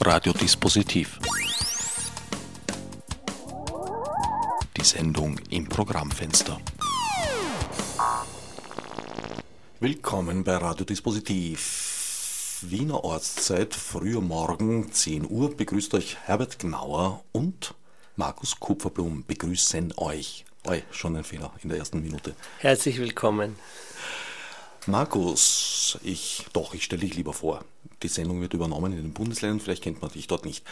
Radiodispositiv. Die Sendung im Programmfenster. Willkommen bei Radiodispositiv. Wiener Ortszeit, früher Morgen, 10 Uhr, begrüßt euch Herbert Gnauer und Markus Kupferblum begrüßen euch. Oi, schon ein Fehler in der ersten Minute. Herzlich willkommen. Markus, ich, doch, ich stelle dich lieber vor. Die Sendung wird übernommen in den Bundesländern, vielleicht kennt man dich dort nicht.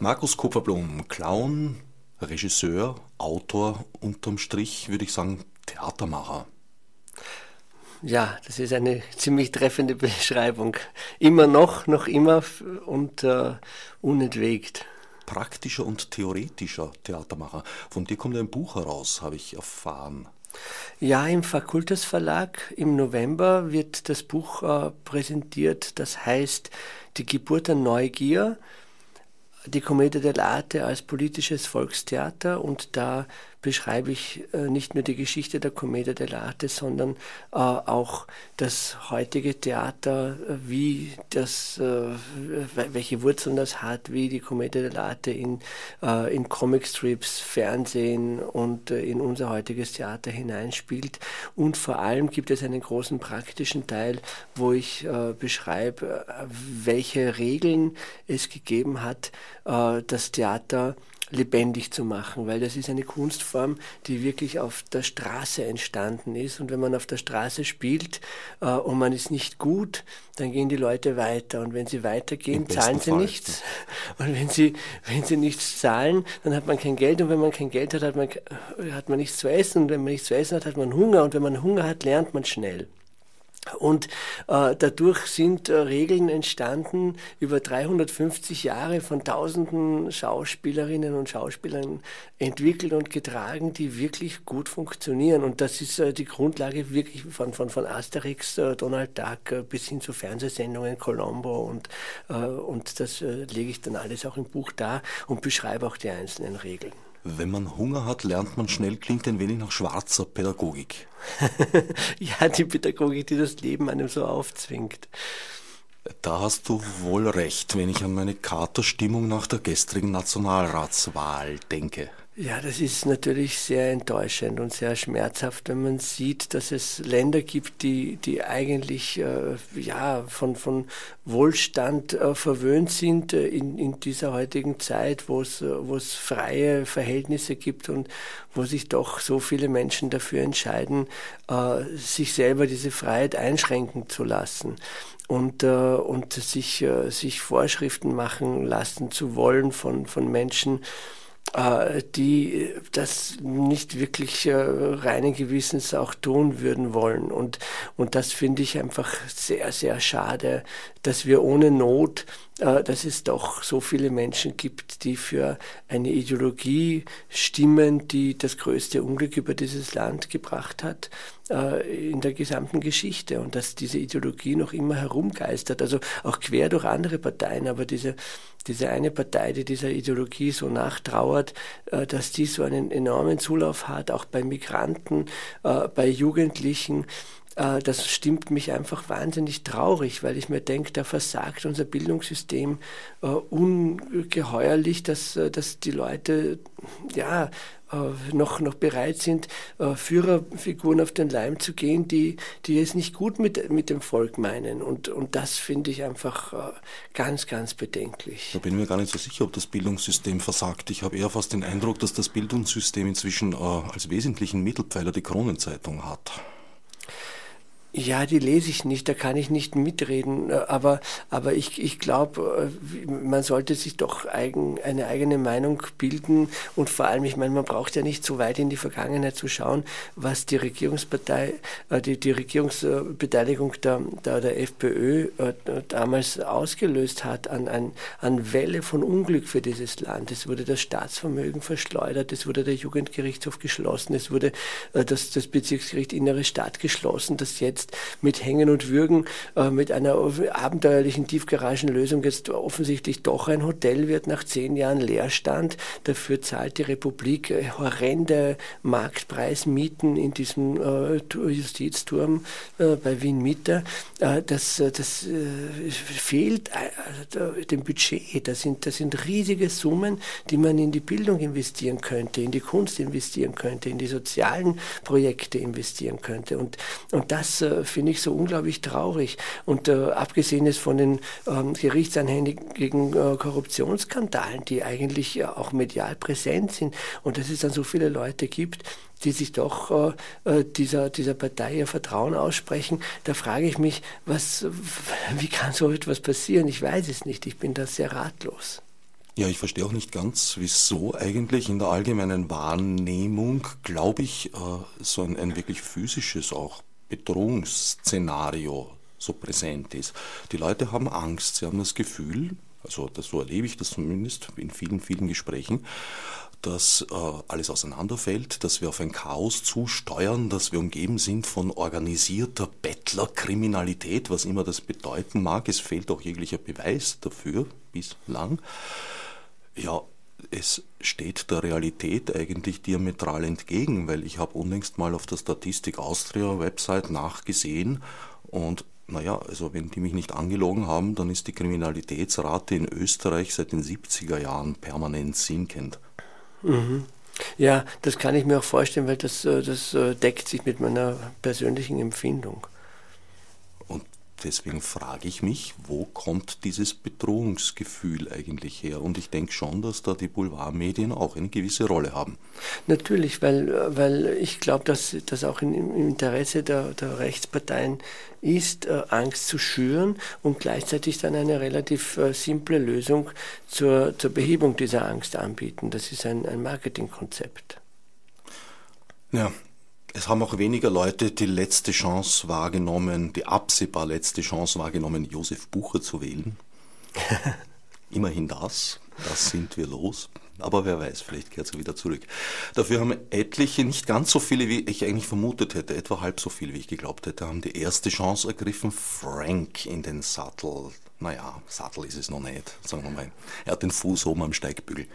Markus Kupferblum, Clown, Regisseur, Autor, unterm Strich würde ich sagen Theatermacher. Ja, das ist eine ziemlich treffende Beschreibung. Immer noch, noch immer und äh, unentwegt. Praktischer und theoretischer Theatermacher. Von dir kommt ein Buch heraus, habe ich erfahren. Ja, im Fakultas Verlag im November wird das Buch äh, präsentiert, das heißt Die Geburt der Neugier, die Commedia dell'arte als politisches Volkstheater und da beschreibe ich äh, nicht nur die Geschichte der Commedia dell'arte, sondern äh, auch das heutige Theater, äh, wie das, äh, welche Wurzeln das hat, wie die Commedia dell'arte in, äh, in Comicstrips, Fernsehen und äh, in unser heutiges Theater hineinspielt. Und vor allem gibt es einen großen praktischen Teil, wo ich beschreibe, welche Regeln es gegeben hat, das Theater lebendig zu machen, weil das ist eine Kunstform, die wirklich auf der Straße entstanden ist. Und wenn man auf der Straße spielt äh, und man ist nicht gut, dann gehen die Leute weiter. Und wenn sie weitergehen, zahlen sie Fall. nichts. Und wenn sie, wenn sie nichts zahlen, dann hat man kein Geld. Und wenn man kein Geld hat, hat man, hat man nichts zu essen. Und wenn man nichts zu essen hat, hat man Hunger. Und wenn man Hunger hat, lernt man schnell. Und äh, dadurch sind äh, Regeln entstanden über 350 Jahre von tausenden Schauspielerinnen und Schauspielern entwickelt und getragen, die wirklich gut funktionieren. Und das ist äh, die Grundlage wirklich von, von, von Asterix, äh, Donald Duck äh, bis hin zu Fernsehsendungen, Colombo und, äh, und das lege ich dann alles auch im Buch dar und beschreibe auch die einzelnen Regeln. Wenn man Hunger hat, lernt man schnell, klingt ein wenig nach schwarzer Pädagogik. ja, die Pädagogik, die das Leben einem so aufzwingt. Da hast du wohl recht, wenn ich an meine Katerstimmung nach der gestrigen Nationalratswahl denke. Ja, das ist natürlich sehr enttäuschend und sehr schmerzhaft, wenn man sieht, dass es Länder gibt, die, die eigentlich äh, ja, von, von Wohlstand äh, verwöhnt sind äh, in, in dieser heutigen Zeit, wo es, äh, wo es freie Verhältnisse gibt und wo sich doch so viele Menschen dafür entscheiden, äh, sich selber diese Freiheit einschränken zu lassen und, äh, und sich, äh, sich Vorschriften machen lassen zu wollen von, von Menschen, die das nicht wirklich äh, reinen Gewissens auch tun würden wollen. Und, und das finde ich einfach sehr, sehr schade, dass wir ohne Not, äh, dass es doch so viele Menschen gibt, die für eine Ideologie stimmen, die das größte Unglück über dieses Land gebracht hat in der gesamten Geschichte und dass diese Ideologie noch immer herumgeistert, also auch quer durch andere Parteien, aber diese diese eine Partei, die dieser Ideologie so nachtrauert, äh, dass die so einen enormen Zulauf hat, auch bei Migranten, äh, bei Jugendlichen. Äh, das stimmt mich einfach wahnsinnig traurig, weil ich mir denke, da versagt unser Bildungssystem ungeheuerlich, dass, dass die Leute ja äh, noch, noch bereit sind, äh, Führerfiguren auf den Leim zu gehen, die, die es nicht gut mit, mit dem Volk meinen. Und, und das finde ich einfach äh, ganz, ganz bedenklich. Da bin mir gar nicht so sicher, ob das Bildungssystem versagt. Ich habe eher fast den Eindruck, dass das Bildungssystem inzwischen als wesentlichen Mittelpfeiler die Kronenzeitung hat. Ja, die lese ich nicht, da kann ich nicht mitreden, aber, aber ich, ich glaube, äh, man sollte sich doch eigen, eine eigene Meinung bilden und vor allem, ich meine, man braucht ja nicht so weit in die Vergangenheit zu schauen, was die Regierungspartei, äh, die, die Regierungsbeteiligung der, der, der FPÖ äh, damals ausgelöst hat an, an, an Welle von Unglück für dieses Land. Es wurde das Staatsvermögen verschleudert, es wurde der Jugendgerichtshof geschlossen, es wurde das, das Bezirksgericht Innere Stadt geschlossen, das jetzt jetzt mit Hängen und Würgen, äh, mit einer abenteuerlichen Tiefgaragenlösung jetzt offensichtlich doch ein Hotel wird nach zehn Jahren Leerstand. Dafür zahlt die Republik äh, horrende Marktpreismieten in diesem äh, Justizturm äh, bei Wien Mitte. Äh, das das fehlt dem Budget. Das sind, das sind riesige Summen, die man in die Bildung investieren könnte, in die Kunst investieren könnte, in die sozialen Projekte investieren könnte. Und, und das finde ich so unglaublich traurig. Und abgesehen ist von den ähm, Gerichtsanhängigen Korruptionsskandalen, die eigentlich auch medial präsent sind und dass es dann so viele Leute gibt, die sich doch äh, äh, dieser, dieser Partei ihr Vertrauen aussprechen, da frage ich mich, was, wie kann so etwas passieren? Ich weiß es nicht, ich bin da sehr ratlos. Ja, ich verstehe auch nicht ganz, wieso eigentlich in der allgemeinen Wahrnehmung, glaube ich, äh, so ein, ein wirklich physisches auch Bedrohungsszenario so präsent ist. Die Leute haben Angst, sie haben das Gefühl, also das, so erlebe ich das zumindest in vielen, vielen Gesprächen, dass äh, alles auseinanderfällt, dass wir auf ein Chaos zusteuern, dass wir umgeben sind von organisierter Bettlerkriminalität, was immer das bedeuten mag. Es fehlt auch jeglicher Beweis dafür bislang. Ja, es steht der Realität eigentlich diametral entgegen, weil ich habe unlängst mal auf der Statistik Austria Website nachgesehen und naja, also wenn die mich nicht angelogen haben, dann ist die Kriminalitätsrate in Österreich seit den 70er Jahren permanent sinkend. Mhm. Ja, das kann ich mir auch vorstellen, weil das, äh, das äh, deckt sich mit meiner persönlichen Empfindung. Deswegen frage ich mich, wo kommt dieses Bedrohungsgefühl eigentlich her? Und ich denke schon, dass da die Boulevardmedien auch eine gewisse Rolle haben. Natürlich, weil, weil ich glaube, dass das auch im Interesse der, der Rechtsparteien ist, äh, Angst zu schüren und gleichzeitig dann eine relativ äh, simple Lösung zur, zur Behebung dieser Angst anbieten. Das ist ein, ein Marketingkonzept. Ja, es haben auch weniger Leute die letzte Chance wahrgenommen, die absehbar letzte Chance wahrgenommen, Josef Bucher zu wählen. Immerhin das, das sind wir los. Aber wer weiß, vielleicht kehrt er wieder zurück. Dafür haben etliche, nicht ganz so viele, wie ich eigentlich vermutet hätte, etwa halb so viele, wie ich geglaubt hätte, haben die erste Chance ergriffen, Frank in den Sattel. Naja, Sattel ist es noch nicht, sagen wir mal. Er hat den Fuß oben am Steigbügel.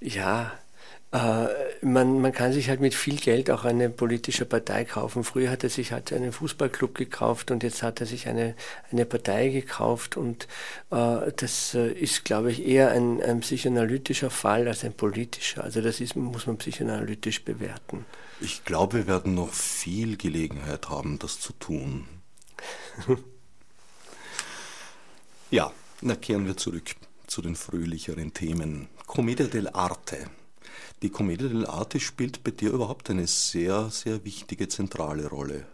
Ja, man, man kann sich halt mit viel Geld auch eine politische Partei kaufen. Früher hat er sich halt einen Fußballclub gekauft und jetzt hat er sich eine, eine Partei gekauft und äh, das äh, ist, glaube ich, eher ein, ein psychoanalytischer Fall als ein politischer. Also das ist, muss man psychoanalytisch bewerten. Ich glaube, wir werden noch viel Gelegenheit haben, das zu tun. ja, na kehren wir zurück zu den fröhlicheren Themen. Commedia dell'arte die Commedia dell'arte spielt bei dir überhaupt eine sehr, sehr wichtige zentrale Rolle.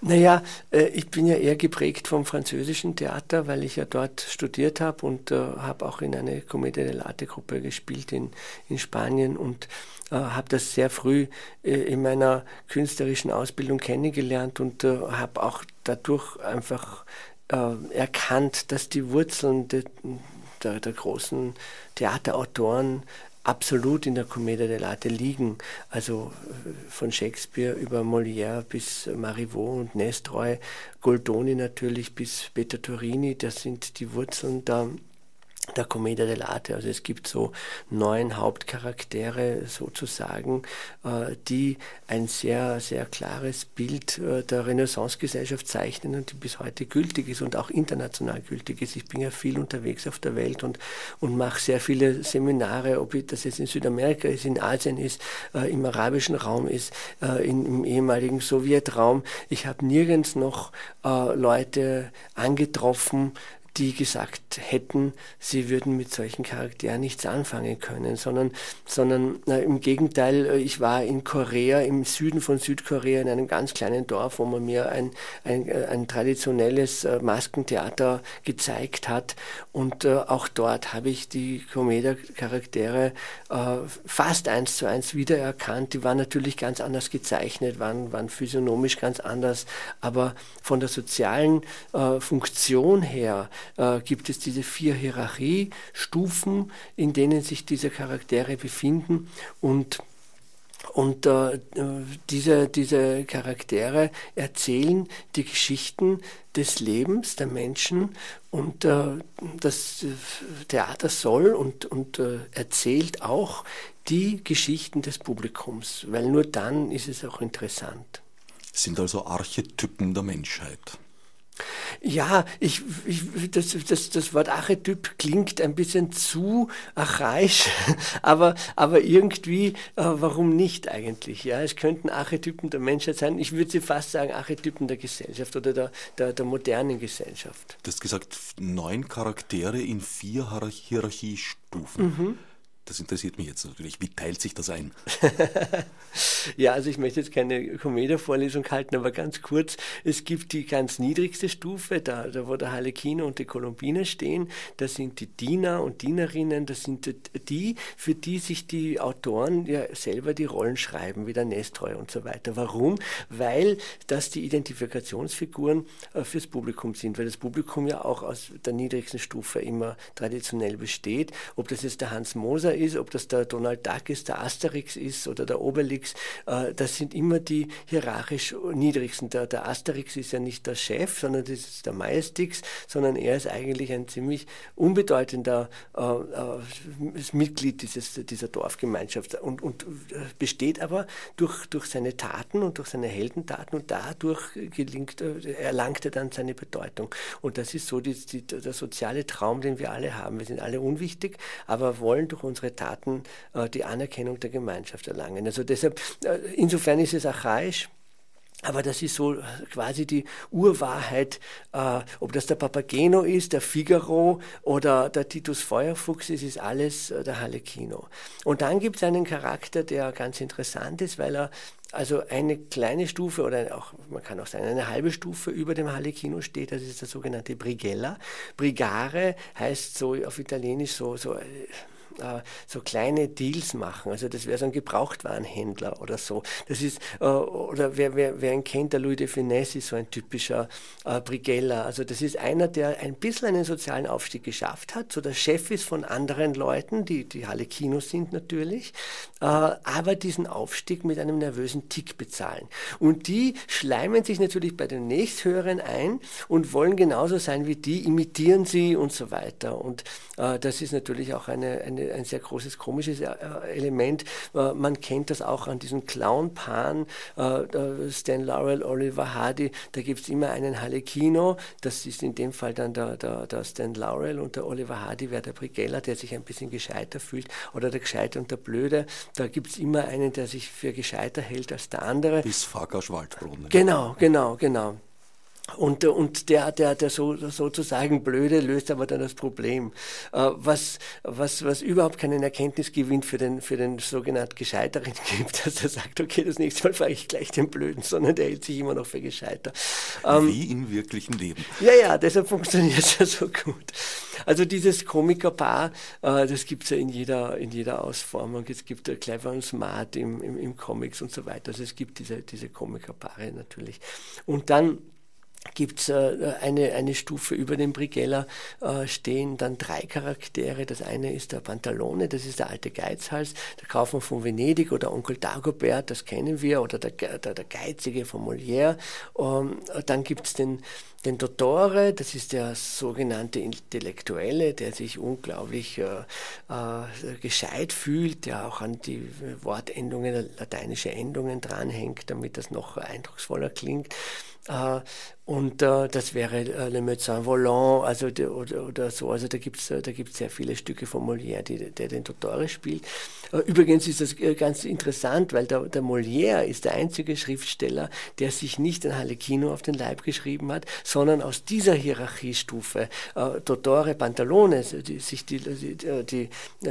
Naja, äh, ich bin ja eher geprägt vom französischen Theater, weil ich ja dort studiert habe und äh, habe auch in eine Commedia dell'arte Gruppe gespielt in, in Spanien und äh, habe das sehr früh in meiner künstlerischen Ausbildung kennengelernt und habe auch dadurch einfach erkannt, dass die Wurzeln de, der, der großen Theaterautoren absolut in der Commedia dell'arte liegen. Also äh, von Shakespeare über Molière bis Marivaux und Nestroy, Goldoni natürlich bis Peter Torini, das sind die Wurzeln da der Commedia dell'arte. Also es gibt so neun Hauptcharaktere sozusagen, äh, die ein sehr, sehr klares Bild äh, der Renaissance-Gesellschaft zeichnen und die bis heute gültig ist und auch international gültig ist. Ich bin ja viel unterwegs auf der Welt und, und mache sehr viele Seminare, ob das jetzt in Südamerika ist, in Asien ist, äh, im arabischen Raum ist, im ehemaligen Sowjetraum. Ich habe nirgends noch Leute angetroffen, die gesagt hätten, sie würden mit solchen Charakteren nichts anfangen können, sondern, sondern na, im Gegenteil, äh, ich war in Korea, im Süden von Südkorea, in einem ganz kleinen Dorf, wo man mir ein, ein, äh, ein traditionelles äh, Maskentheater gezeigt hat und äh, auch dort habe ich die Comedia-Charaktere äh, fast eins zu eins wiedererkannt. Die waren natürlich ganz anders gezeichnet, waren, waren physiognomisch ganz anders, aber von der sozialen äh, Funktion her, äh, gibt es diese vier Hierarchiestufen, in denen sich diese Charaktere befinden und Und äh, diese, diese Charaktere erzählen die Geschichten des Lebens der Menschen und äh, das Theater soll und, und äh, erzählt auch die Geschichten des Publikums, weil nur dann ist es auch interessant. Sind also Archetypen der Menschheit. Ja, ich, ich, das, das, das Wort Archetyp klingt ein bisschen zu archaisch, aber, aber irgendwie, äh, warum nicht eigentlich? Ja, es könnten Archetypen der Menschheit sein. Ich würde fast sagen Archetypen der Gesellschaft oder der, der, der modernen Gesellschaft. Du hast gesagt, neun Charaktere in vier Hierarchiestufen. Mhm. Das interessiert mich jetzt natürlich. Wie teilt sich das ein? ja, also ich möchte jetzt keine Komödie-Vorlesung halten, aber ganz kurz. Es gibt die ganz niedrigste Stufe, da, da wo der Harlekino und die Kolumbine stehen. Das sind die Diener und Dienerinnen. Das sind die, für die sich die Autoren ja selber die Rollen schreiben, wie der Nestroy und so weiter. Warum? Weil das die Identifikationsfiguren äh, fürs Publikum sind, weil das Publikum ja auch aus der niedrigsten Stufe immer traditionell besteht. Ob das jetzt der Hans Moser Caesar ist, ob das der Donald Duck ist, der Asterix ist oder der Obelix, äh, das sind immer die hierarchisch niedrigsten. Der, der, Asterix ist ja nicht der Chef, sondern das ist der Majestix, sondern er ist eigentlich ein ziemlich unbedeutender äh, äh, Mitglied dieses, dieser Dorfgemeinschaft und, und äh, besteht aber durch, durch seine Taten und durch seine Heldentaten und dadurch gelingt, erlangt er dann seine Bedeutung. Und das ist so die, die, der soziale Traum, den wir alle haben. Wir sind alle unwichtig, aber wollen durch unsere unsere Taten äh, die Anerkennung der Gemeinschaft erlangen. Also deshalb, äh, insofern ist es archaisch. Aber das ist so quasi die Urwahrheit, äh, ob das der Papageno ist, der Figaro oder der Titus Feuerfuchs ist, ist alles äh, der Halekino. Und dann gibt es einen Charakter, der ganz interessant ist, weil er also eine kleine Stufe oder auch, man kann auch sagen, eine halbe Stufe über dem Halekino steht, das ist der sogenannte Brigella. Brigare heißt so auf Italienisch so, so äh, so kleine Deals machen. Also das wäre so ein Gebrauchtwarenhändler oder so. Das ist, äh, oder wer, wer, wer ihn kennt, der Louis de Finesse ist so ein typischer äh, Brigella. Also das ist einer, der ein bisschen einen sozialen Aufstieg geschafft hat, so der Chef ist von anderen Leuten, die, die Kinos sind natürlich, äh, aber diesen Aufstieg mit einem nervösen Tick bezahlen. Und die schleimen sich natürlich bei den nächsthöheren ein und wollen genauso sein wie die, imitieren sie und so weiter. Und äh, das ist natürlich auch eine eine, ein sehr großes komisches äh, Element. Äh, man kennt das auch an diesen Clown-Paaren, äh, Stan Laurel, Oliver Hardy, da gibt es immer einen Halekino, das ist in dem Fall dann der, der, der Stan Laurel und der Oliver Hardy wäre der Brigella, der sich ein bisschen gescheiter fühlt, oder der Gescheite und der Blöde, da gibt es immer einen, der sich für gescheiter hält als der andere. Bis Fager Schwaldbrunn. Genau, genau, genau. Und, und der, der, der so, sozusagen Blöde löst aber dann das Problem, äh, was, was, was überhaupt keinen Erkenntnisgewinn für den, für den sogenannten Gescheiteren gibt, dass er sagt, okay, das nächste Mal frage ich gleich den Blöden, sondern der hält sich immer noch für gescheiter. Ähm, Wie im wirklichen Leben. Ja, ja, deshalb funktioniert es ja so gut. Also dieses Komikerpaar, äh, das gibt es ja in jeder, in jeder Ausformung. Es gibt ja Clever und Smart im, im, im Comics und so weiter. Also es gibt diese, diese Komikerpaare natürlich. Und dann gibt es äh, eine, eine Stufe über dem Brigella, äh, stehen dann drei Charaktere. Das eine ist der Pantalone, das ist der alte Geizhals, der Kaufmann von Venedig oder Onkel Dagobert, das kennen wir, oder der, der, der Geizige von Molière. Ähm, dann gibt es den, den Dottore, das ist der sogenannte Intellektuelle, der sich unglaublich äh, äh, gescheit fühlt, der auch an die Wortendungen, lateinische Endungen dranhängt, damit das noch eindrucksvoller klingt. Äh, und äh, das wäre äh, Le Médecin Volant, also oder, oder so. Also da gibt es äh, da gibt's sehr viele Stücke von Molière, die, der den Dottore spielt. Äh, übrigens ist das äh, ganz interessant, weil der, der Molière ist der einzige Schriftsteller, der sich nicht ein Halekino auf den Leib geschrieben hat, sondern aus dieser Hierarchiestufe, äh, Dottore, Pantalone, die, sich die, die, die,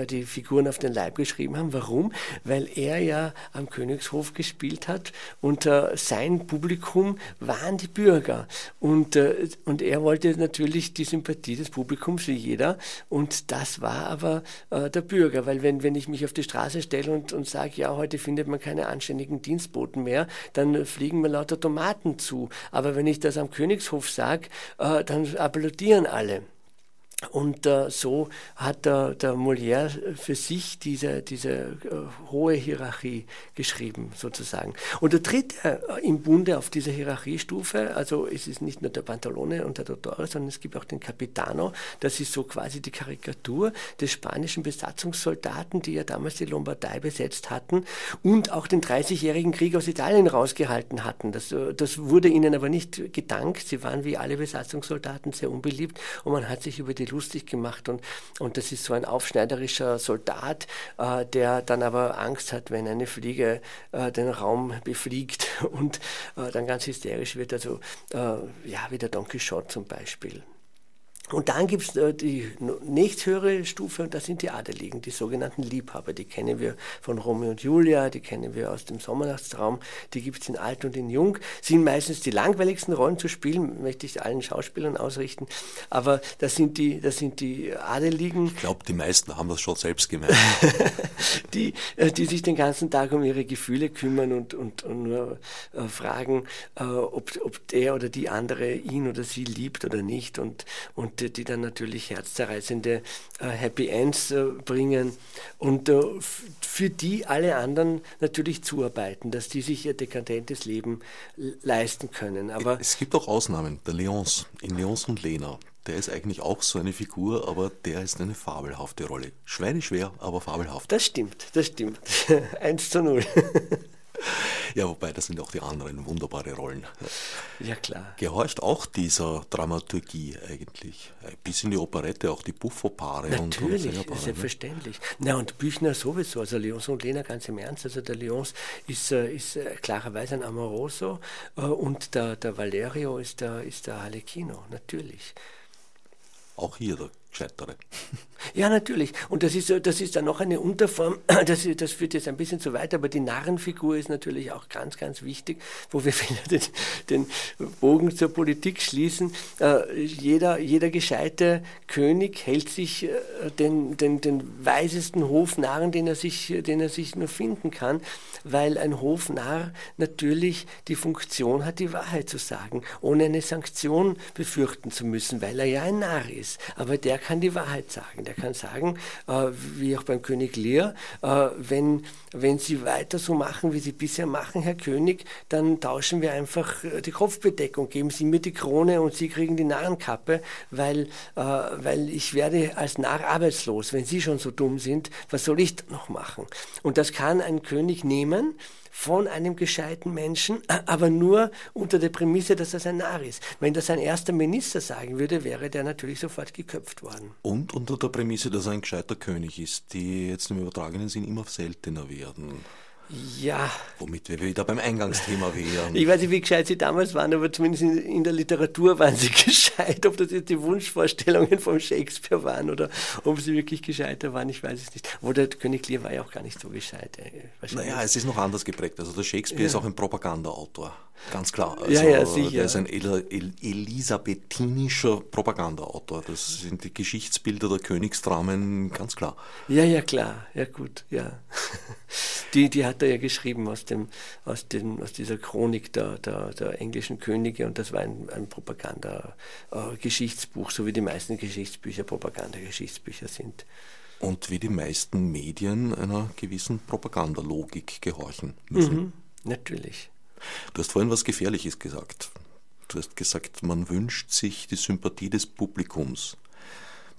die Figuren auf den Leib geschrieben haben. Warum? Weil er ja am Königshof gespielt hat und sein Publikum waren die Bürger. Und, äh, und er wollte natürlich die Sympathie des Publikums wie jeder. Und das war aber äh, der Bürger, weil wenn, wenn ich mich auf die Straße stelle und, und sage, ja, heute findet man keine anständigen Dienstboten mehr, dann fliegen mir lauter Tomaten zu. Aber wenn ich das am Königshof sage, äh, dann applaudieren alle. Und äh, so hat der, der Molière für sich diese, diese äh, hohe Hierarchie geschrieben, sozusagen. Und der dritte äh, im Bunde auf dieser Hierarchiestufe, also es ist nicht nur der Pantalone und der Dottore, sondern es gibt auch den Capitano, das ist so quasi die Karikatur des spanischen Besatzungssoldaten, die ja damals die Lombardei besetzt hatten und auch den 30-jährigen Krieg aus Italien rausgehalten hatten. Das, äh, das wurde ihnen aber nicht gedankt. Sie waren wie alle Besatzungssoldaten sehr unbeliebt und man hat sich über die lustig gemacht und, und das ist so ein aufschneiderischer Soldat, äh, der dann aber Angst hat, wenn eine Fliege äh, den Raum befliegt und äh, dann ganz hysterisch wird, also äh, ja, wie der Don Quixote zum Beispiel. Und dann gibt es äh, die nächsthöhere Stufe und das sind die Adeligen, die sogenannten Liebhaber. Die kennen wir von Romeo und Julia, die kennen wir aus dem Sommernachtstraum, die gibt es in Alt und in Jung. Sind meistens die langweiligsten Rollen zu spielen, möchte ich allen Schauspielern ausrichten. Aber das sind die, das sind die Adeligen. Ich glaube, die meisten haben das schon selbst gemerkt. die, äh, die sich den ganzen Tag um ihre Gefühle kümmern und, und, und nur äh, fragen, äh, ob, ob der oder die andere ihn oder sie liebt oder nicht. Und, und die dann natürlich herzzerreißende äh, Happy Ends äh, bringen und äh, für die alle anderen natürlich zuarbeiten, dass die sich ihr dekadentes Leben leisten können. Aber es gibt auch Ausnahmen, der Leons, in Leons und Lena. Der ist eigentlich auch so eine Figur, aber der ist eine fabelhafte Rolle. Schweineschwer, aber fabelhaft. Das stimmt, das stimmt. Eins zu null. Ja, wobei das sind auch die anderen wunderbare Rollen. Ja, klar. Gehorcht auch dieser Dramaturgie eigentlich. Bis in die Operette, auch die Buffo-Paare und, und. Ne? selbstverständlich. Ne? Na, und Büchner sowieso, also Leons und Lena ganz im Ernst. Also der Leons ist, äh, ist äh, klarerweise ein Amoroso äh, und der, der Valerio ist der, ist der Harlequino, natürlich. Auch hier der Gescheitere. Ja, natürlich. Und das ist, das ist dann noch eine Unterform, das, das führt jetzt ein bisschen zu weit, aber die Narrenfigur ist natürlich auch ganz, ganz wichtig, wo wir den, den Bogen zur Politik schließen. Äh, jeder, jeder gescheite König hält sich äh, den, den, den weisesten Hofnarren, den er, sich, den er sich nur finden kann, weil ein Hofnarr natürlich die Funktion hat, die Wahrheit zu sagen, ohne eine Sanktion befürchten zu müssen, weil er ja ein Narr ist. Aber der kann die Wahrheit sagen. Der kann sagen, äh, wie auch beim König Lear, äh, wenn, wenn Sie weiter so machen, wie Sie bisher machen, Herr König, dann tauschen wir einfach äh, die Kopfbedeckung, geben Sie mir die Krone und Sie kriegen die Narrenkappe, weil, äh, weil ich werde als Narr arbeitslos. Wenn Sie schon so dumm sind, was soll ich noch machen? Und das kann ein König nehmen, von einem gescheiten Menschen, aber nur unter der Prämisse, dass er ein Narr ist. Wenn das ein erster Minister sagen würde, wäre der natürlich sofort geköpft worden. Und unter der Prämisse, dass er ein gescheiter König ist, die jetzt im übertragenen Sinn immer seltener werden. Ja. Womit wir wieder beim Eingangsthema wären. Ich weiß nicht, wie gescheit Sie damals waren, aber zumindest in, in, der Literatur waren Sie gescheit. Ob das jetzt die Wunschvorstellungen von Shakespeare waren oder ob sie wirklich gescheiter waren, ich weiß es nicht. Wo der König Lear war ja auch gar nicht so gescheit. Äh, naja, es ist noch anders geprägt. Also der Shakespeare ja. ist auch ein Propagandaautor. Ganz klar. Also, ja, ja, sicher. Der ist ein El El elisabethinischer Propagandaautor. Das sind die Geschichtsbilder der Königsdramen, ganz klar. Ja, ja, klar. Ja, gut, ja. Die, die hat er ja geschrieben aus, dem, aus, dem, aus dieser Chronik der, der, der englischen Könige und das war ein, ein Propaganda-Geschichtsbuch, so wie die meisten Geschichtsbücher Propagandageschichtsbücher sind. Und wie die meisten Medien einer gewissen Propagandalogik gehorchen müssen. Mhm, natürlich. Du hast vorhin was Gefährliches gesagt. Du hast gesagt, man wünscht sich die Sympathie des Publikums.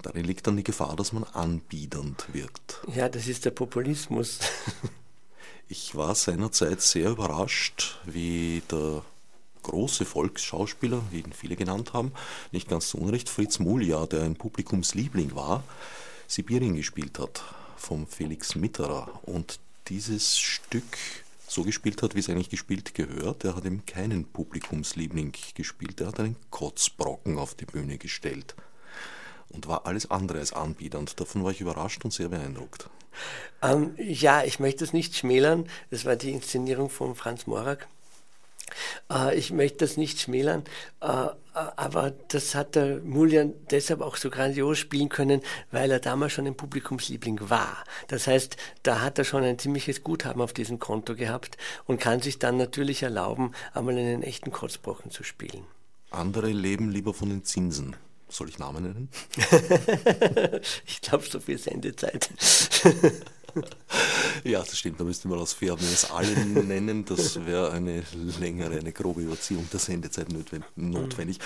Darin liegt dann die Gefahr, dass man anbiedernd wirkt. Ja, das ist der Populismus. ich war seinerzeit sehr überrascht, wie der große Volksschauspieler, wie ihn viele genannt haben, nicht ganz zu Unrecht, Fritz Mulja, der ein Publikumsliebling war, Sibirien gespielt hat, vom Felix Mitterer. Und dieses Stück so gespielt hat, wie es eigentlich gespielt gehört. Er hat eben keinen Publikumsliebling gespielt, er hat einen Kotzbrocken auf die Bühne gestellt und war alles andere als anbiedernd. Davon war ich überrascht und sehr beeindruckt. Ähm, ja, ich möchte es nicht schmälern. Das war die Inszenierung von Franz Morak. Äh, ich möchte das nicht schmälern, äh, aber das hat der Muljan deshalb auch so grandios spielen können, weil er damals schon ein Publikumsliebling war. Das heißt, da hat er schon ein ziemliches Guthaben auf diesem Konto gehabt und kann sich dann natürlich erlauben, einmal einen echten Kotzbrochen zu spielen. Andere leben lieber von den Zinsen Soll ich Namen nennen? ich glaube, so viel Sendezeit. ja, das stimmt. Da müsste man aus Fairness alle nennen. Das wäre eine längere, eine grobe Überziehung der Sendezeit notwendig.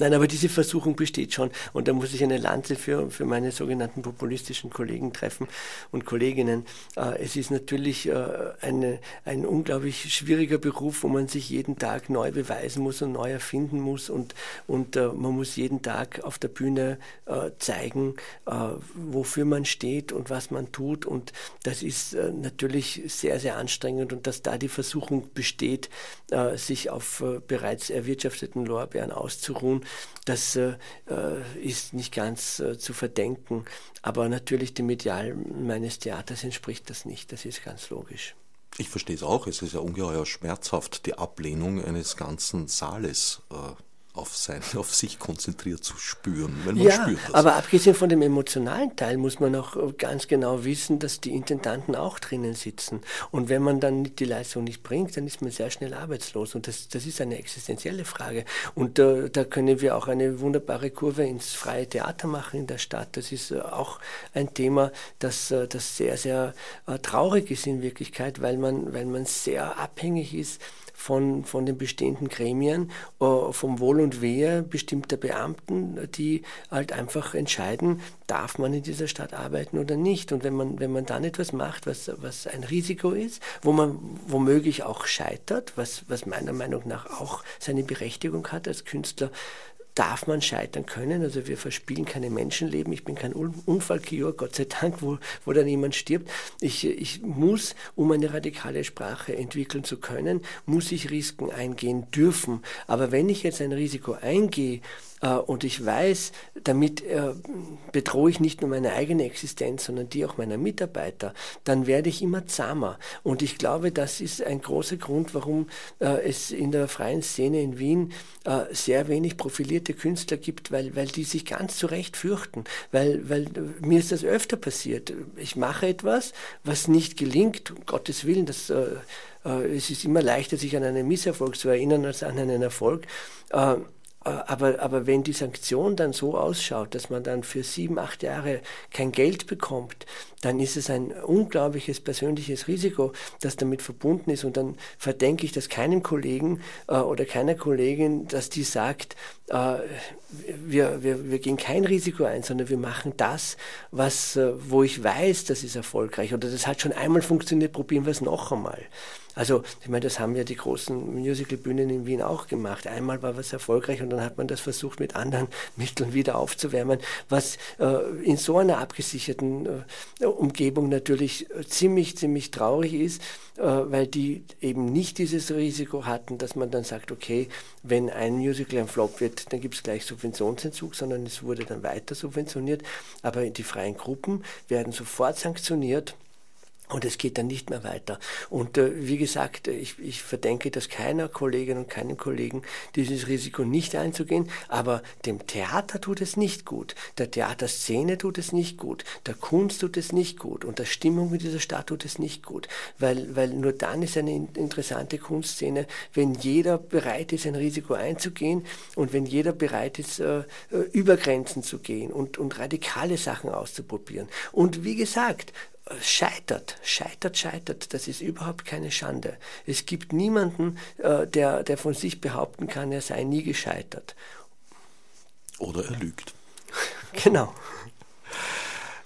Nein, aber diese Versuchung besteht schon. Und da muss ich eine Lanze für, für meine sogenannten populistischen Kollegen treffen und Kolleginnen. Äh, es ist natürlich äh, eine, ein unglaublich schwieriger Beruf, wo man sich jeden Tag neu beweisen muss und neu erfinden muss. Und, und äh, man muss jeden Tag auf der Bühne zeigen, wofür man steht und was man tut. Und das ist natürlich sehr, sehr anstrengend. Und dass da die Versuchung besteht, sich auf bereits erwirtschafteten Lorbeeren auszuruhen, das äh, ist nicht ganz äh, zu verdenken. Aber natürlich dem Ideal meines Theaters entspricht das nicht. Das ist ganz logisch. Ich verstehe es auch. Es ist ja ungeheuer schmerzhaft, die Ablehnung eines ganzen Saales äh, auf, sein, auf sich konzentriert zu spüren, wenn man ja, spürt das. Aber abgesehen von dem emotionalen Teil muss man auch ganz genau wissen, dass die Intendanten auch drinnen sitzen. Und wenn man dann die Leistung nicht bringt, dann ist man sehr schnell arbeitslos. Und das, das ist eine existenzielle Frage. Und äh, da können wir auch eine wunderbare Kurve ins freie Theater machen in der Stadt. Das ist äh, auch ein Thema, das, äh, das sehr, sehr äh, traurig ist in Wirklichkeit, weil man, weil man sehr abhängig ist von, von den bestehenden Gremien, äh, vom Wohl und Wehe bestimmter Beamten, die halt einfach entscheiden, darf man in dieser Stadt arbeiten oder nicht. Und wenn man, wenn man dann etwas macht, was, was ein Risiko ist, wo man womöglich auch scheitert, was, was meiner Meinung nach auch seine Berechtigung hat als Künstler, darf man scheitern können. Also wir verspielen keine Menschenleben. Ich bin kein Unfallchirurg, Gott sei Dank, wo, wo dann jemand stirbt. Ich, ich muss, um eine radikale Sprache entwickeln zu können, muss ich Risiken eingehen dürfen. Aber wenn ich jetzt ein Risiko eingehe, und ich weiß, damit äh, bedrohe ich nicht nur meine eigene Existenz, sondern die auch meiner Mitarbeiter, dann werde ich immer zahmer. Und ich glaube, das ist ein großer Grund, warum äh, es in der freien Szene in Wien sehr wenig profilierte Künstler gibt, weil, weil die sich ganz zu Recht fürchten. Weil, weil mir ist das öfter passiert. Ich mache etwas, was nicht gelingt, um Gottes Willen, das es ist immer leichter, sich an einen Misserfolg zu erinnern, als an einen Erfolg. Äh, aber, aber wenn die Sanktion dann so ausschaut, dass man dann für sieben, acht Jahre kein Geld bekommt, dann ist es ein unglaubliches persönliches Risiko, das damit verbunden ist. Und dann verdenke ich das keinem Kollegen äh, oder keiner Kollegin, dass die sagt, äh, wir, wir, wir gehen kein Risiko ein, sondern wir machen das, was, äh, wo ich weiß, das ist erfolgreich oder das hat schon einmal funktioniert, probieren wir es noch einmal. Also, ich meine, das haben ja die großen Musicalbühnen in Wien auch gemacht. Einmal war was erfolgreich und dann hat man das versucht, mit anderen Mitteln wieder aufzuwärmen, was äh, in so einer abgesicherten äh, Umgebung natürlich äh, ziemlich, ziemlich traurig ist, äh, weil die eben nicht dieses Risiko hatten, dass man dann sagt, okay, wenn ein Musical ein Flop wird, dann gibt es gleich Subventionsentzug, sondern es wurde dann weiter subventioniert. Aber die freien Gruppen werden sofort sanktioniert und es geht dann nicht mehr weiter. Und äh, wie gesagt, ich, ich verdenke das keiner Kollegin und keinem Kollegen, dieses Risiko nicht einzugehen. Aber dem Theater tut es nicht gut. Der Theaterszene tut es nicht gut. Der Kunst tut es nicht gut. Und der Stimmung in dieser Stadt tut es nicht gut. Weil, weil nur dann ist eine interessante Kunstszene, wenn jeder bereit ist, ein Risiko einzugehen und wenn jeder bereit ist, äh, äh über Grenzen zu gehen und, und radikale Sachen auszuprobieren. Und wie gesagt, scheitert, scheitert, scheitert, das ist überhaupt keine Schande. Es gibt niemanden, äh, der, der von sich behaupten kann, er sei nie gescheitert. Oder er lügt. genau.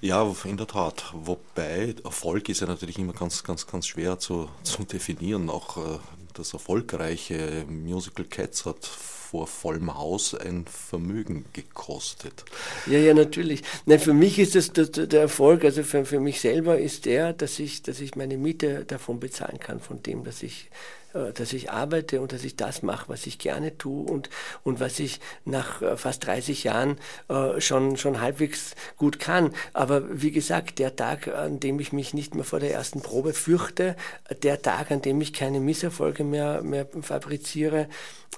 Ja, in der Tat. Wobei Erfolg ist ja natürlich immer ganz, ganz, ganz schwer zu, zu definieren. Auch äh, das erfolgreiche Musical Cats hat vor vollem Haus ein Vermögen gekostet. Ja, ja, natürlich. Nein, für mich ist das, das, der Erfolg, also für, für mich selber ist der, dass ich, dass ich meine Miete davon bezahlen kann, von dem, dass ich äh, dass ich arbeite und dass ich das mache, was ich gerne tue und, und was ich nach äh, fast 30 Jahren äh, schon, schon halbwegs gut kann. Aber wie gesagt, der Tag, an dem ich mich nicht mehr vor der ersten Probe fürchte, der Tag, an dem ich keine Misserfolge mehr, mehr fabriziere,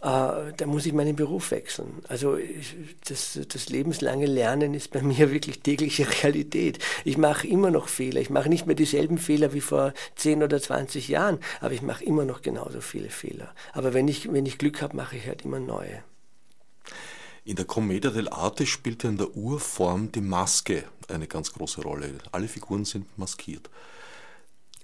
äh, da muss ich meinen Beruf wechseln. Also ich, das, das lebenslange Lernen ist bei mir wirklich tägliche Realität. Ich mache immer noch Fehler. Ich mache nicht mehr dieselben Fehler wie vor 10 oder 20 Jahren, aber ich mache immer noch genauso viele Fehler. Aber wenn ich, wenn ich Glück habe, mache ich halt immer neue. In der Commedia dell'arte spielt in der Urform die Maske eine ganz große Rolle. Alle Figuren sind maskiert.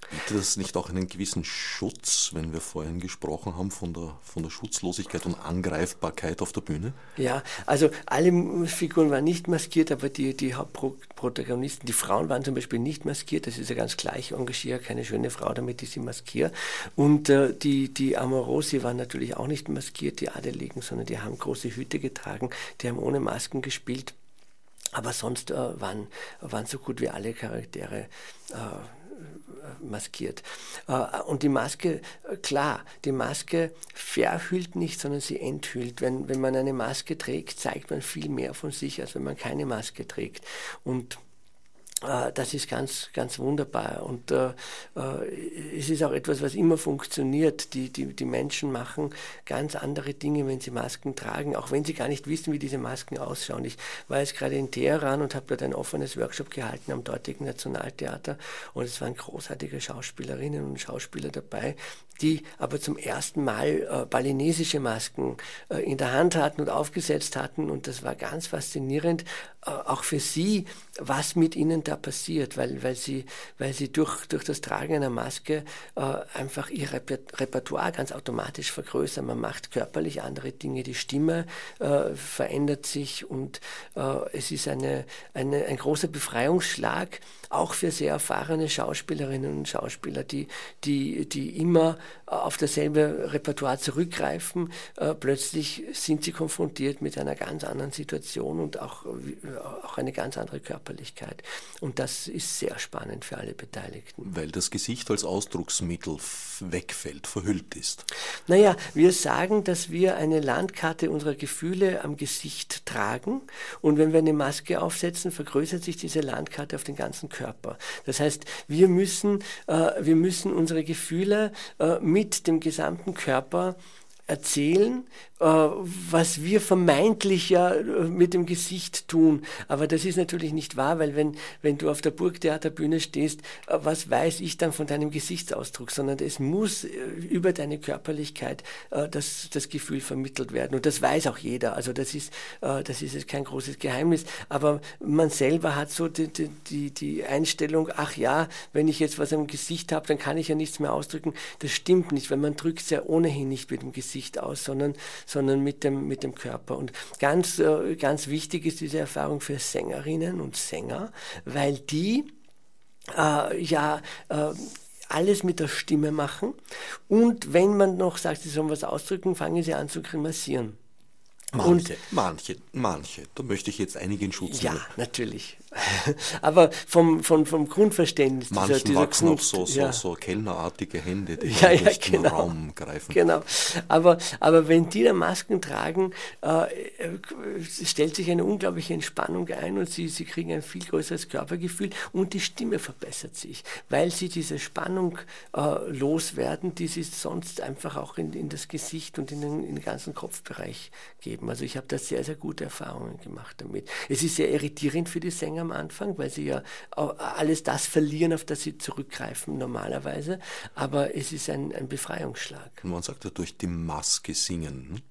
Bietet das nicht auch einen gewissen Schutz, wenn wir vorhin gesprochen haben von der, von der Schutzlosigkeit und Angreifbarkeit auf der Bühne? Ja, also alle Figuren waren nicht maskiert, aber die, die Hauptprotagonisten, die Frauen waren zum Beispiel nicht maskiert. Das ist ja ganz gleich, engagiere keine schöne Frau, damit ich sie maskiere. Und äh, die, die Amorosi waren natürlich auch nicht maskiert, die Adeligen, sondern die haben große Hüte getragen, die haben ohne Masken gespielt. Aber sonst äh, waren, waren so gut wie alle Charaktere äh, maskiert. Äh, und die Maske, äh, klar, die Maske verhüllt nicht, sondern sie enthüllt. Wenn, wenn man eine Maske trägt, zeigt man viel mehr von sich, als wenn man keine Maske trägt. Und das ist ganz, ganz wunderbar. Und äh, äh, es ist auch etwas, was immer funktioniert. Die, die, die Menschen machen ganz andere Dinge, wenn sie Masken tragen, auch wenn sie gar nicht wissen, wie diese Masken ausschauen. Ich war jetzt gerade in Teheran und habe dort ein offenes Workshop gehalten am dortigen Nationaltheater. Und es waren großartige Schauspielerinnen und Schauspieler dabei, die aber zum ersten Mal äh, balinesische Masken äh, in der Hand hatten und aufgesetzt hatten. Und das war ganz faszinierend, äh, auch für sie, was mit ihnen da passiert, weil, weil sie, weil sie durch, durch das Tragen einer Maske äh, einfach ihr Repertoire ganz automatisch vergrößern. Man macht körperlich andere Dinge, die Stimme äh, verändert sich und äh, es ist eine, eine, ein großer Befreiungsschlag, auch für sehr erfahrene Schauspielerinnen und Schauspieler, die, die, die immer auf dasselbe Repertoire zurückgreifen. Äh, plötzlich sind sie konfrontiert mit einer ganz anderen Situation und auch, äh, auch eine ganz andere Körperlichkeit. Und das ist sehr spannend für alle Beteiligten. Weil das Gesicht als Ausdrucksmittel wegfällt, verhüllt ist. Naja, wir sagen, dass wir eine Landkarte unserer Gefühle am Gesicht tragen. Und wenn wir eine Maske aufsetzen, vergrößert sich diese Landkarte auf den ganzen Körper. Das heißt, wir müssen, äh, wir müssen unsere Gefühle äh, mit dem gesamten Körper erzählen, äh, was wir vermeintlich ja äh, mit dem Gesicht tun. Aber das ist natürlich nicht wahr, weil wenn, wenn du auf der Burgtheaterbühne stehst, äh, was weiß ich dann von deinem Gesichtsausdruck, sondern es muss über deine Körperlichkeit das, das Gefühl vermittelt werden. Und das weiß auch jeder. Also das ist, das ist jetzt kein großes Geheimnis. Aber man selber hat so die, die, die Einstellung, ach ja, wenn ich jetzt was am Gesicht habe, dann kann ich ja nichts mehr ausdrücken. Das stimmt nicht, weil man drückt es ja ohnehin nicht mit dem Gesicht aus, sondern sondern mit dem, mit dem Körper. Und ganz, äh, ganz wichtig ist diese Erfahrung für Sängerinnen und Sänger, weil die äh, ja äh, alles mit der Stimme machen. Und wenn man noch sagt, sie sollen was ausdrücken, fangen sie an zu grimassieren. Manche, und, manche, manche. Da möchte ich jetzt einige in Schutz nehmen. Ja, natürlich. Aber vom, vom, vom Grundverständnis Manchen dieser, dieser wachsen auch so, so, ja. so kellnerartige Hände, die ja, ja, genau. den Raum greifen. Genau. Aber, aber wenn die da Masken tragen, äh, stellt sich eine unglaubliche Entspannung ein und sie, sie kriegen ein viel größeres Körpergefühl und die Stimme verbessert sich, weil sie diese Spannung äh, loswerden, die sie sonst einfach auch in, in das Gesicht und in den, in den ganzen Kopfbereich geben. Also ich habe da sehr, sehr gute Erfahrungen gemacht damit. Es ist sehr irritierend für die Sänger am Anfang, weil sie ja alles das verlieren, auf das sie zurückgreifen normalerweise. Aber es ist ein, ein Befreiungsschlag. Man sagt ja durch die Maske singen. Hm?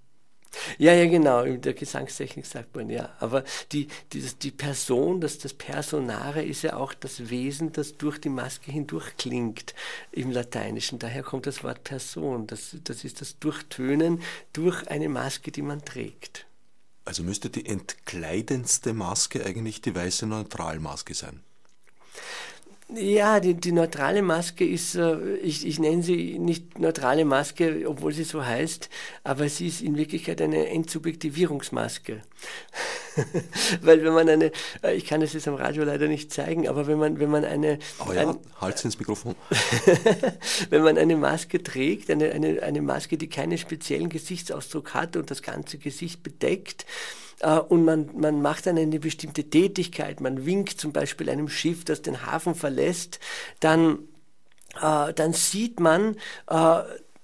Ja, ja, genau. In der Gesangstechnik sagt man ja. Aber die, die, die Person, das, das Personare ist ja auch das Wesen, das durch die Maske hindurch klingt im Lateinischen. Daher kommt das Wort Person. Das, das ist das Durchtönen durch eine Maske, die man trägt. Also müsste die entkleidendste Maske eigentlich die weiße Neutralmaske sein. Ja, die, die neutrale Maske ist, äh, ich, ich nenne sie nicht neutrale Maske, obwohl sie so heißt, aber sie ist in Wirklichkeit eine Entsubjektivierungsmaske. Weil wenn man eine, äh, ich kann es jetzt am Radio leider nicht zeigen, aber wenn man, wenn man eine... Aber ja, ein, Hals ins Mikrofon. wenn man eine Maske trägt, eine, eine, eine Maske, die keinen speziellen Gesichtsausdruck hat und das ganze Gesicht bedeckt, äh, und man, man macht dann eine bestimmte Tätigkeit, man winkt zum Beispiel einem Schiff, das den Hafen verlässt, dann, äh, dann sieht man, äh,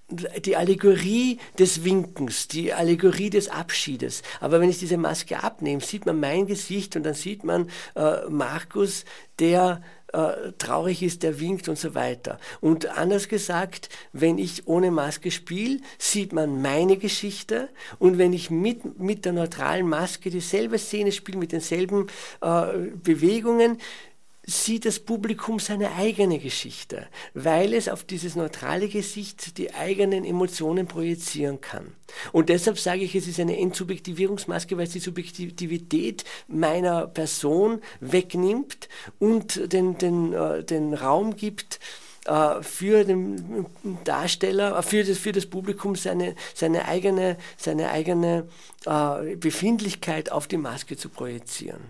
die Allegorie des Winkens, die Allegorie des Abschiedes. Aber wenn ich diese Maske abnehme, sieht man mein Gesicht und dann sieht man äh, Markus, der äh, traurig ist, der winkt und so weiter. Und anders gesagt, wenn ich ohne Maske spiele, sieht man meine Geschichte und wenn ich mit, mit der neutralen Maske dieselbe Szene spiele, mit denselben äh, Bewegungen, sieht das Publikum seine eigene Geschichte, weil es auf dieses neutrale Gesicht die eigenen Emotionen projizieren kann. Und deshalb sage ich, es ist eine Entsubjektivierungsmaske, weil es die Subjektivität meiner Person wegnimmt und den, den, äh, den Raum gibt, äh, für den Darsteller, äh, für das, für das Publikum seine, seine eigene, seine eigene Befindlichkeit auf die Maske zu projizieren.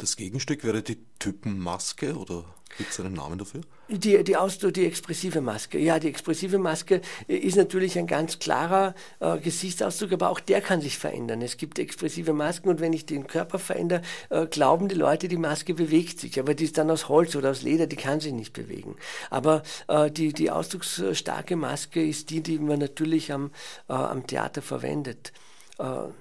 Das Gegenstück wäre die Typenmaske oder gibt es einen Namen dafür? Die, die, Ausdruck, die expressive Maske. Ja, die expressive Maske ist natürlich ein ganz klarer äh, Gesichtsausdruck, aber auch der kann sich verändern. Es gibt expressive Masken und wenn ich den Körper verändere, äh, glauben die Leute, die Maske bewegt sich. Aber die ist dann aus Holz oder aus Leder, die kann sich nicht bewegen. Aber äh, die, die ausdrucksstarke Maske ist die, die man natürlich am, äh, am Theater verwendet. Äh,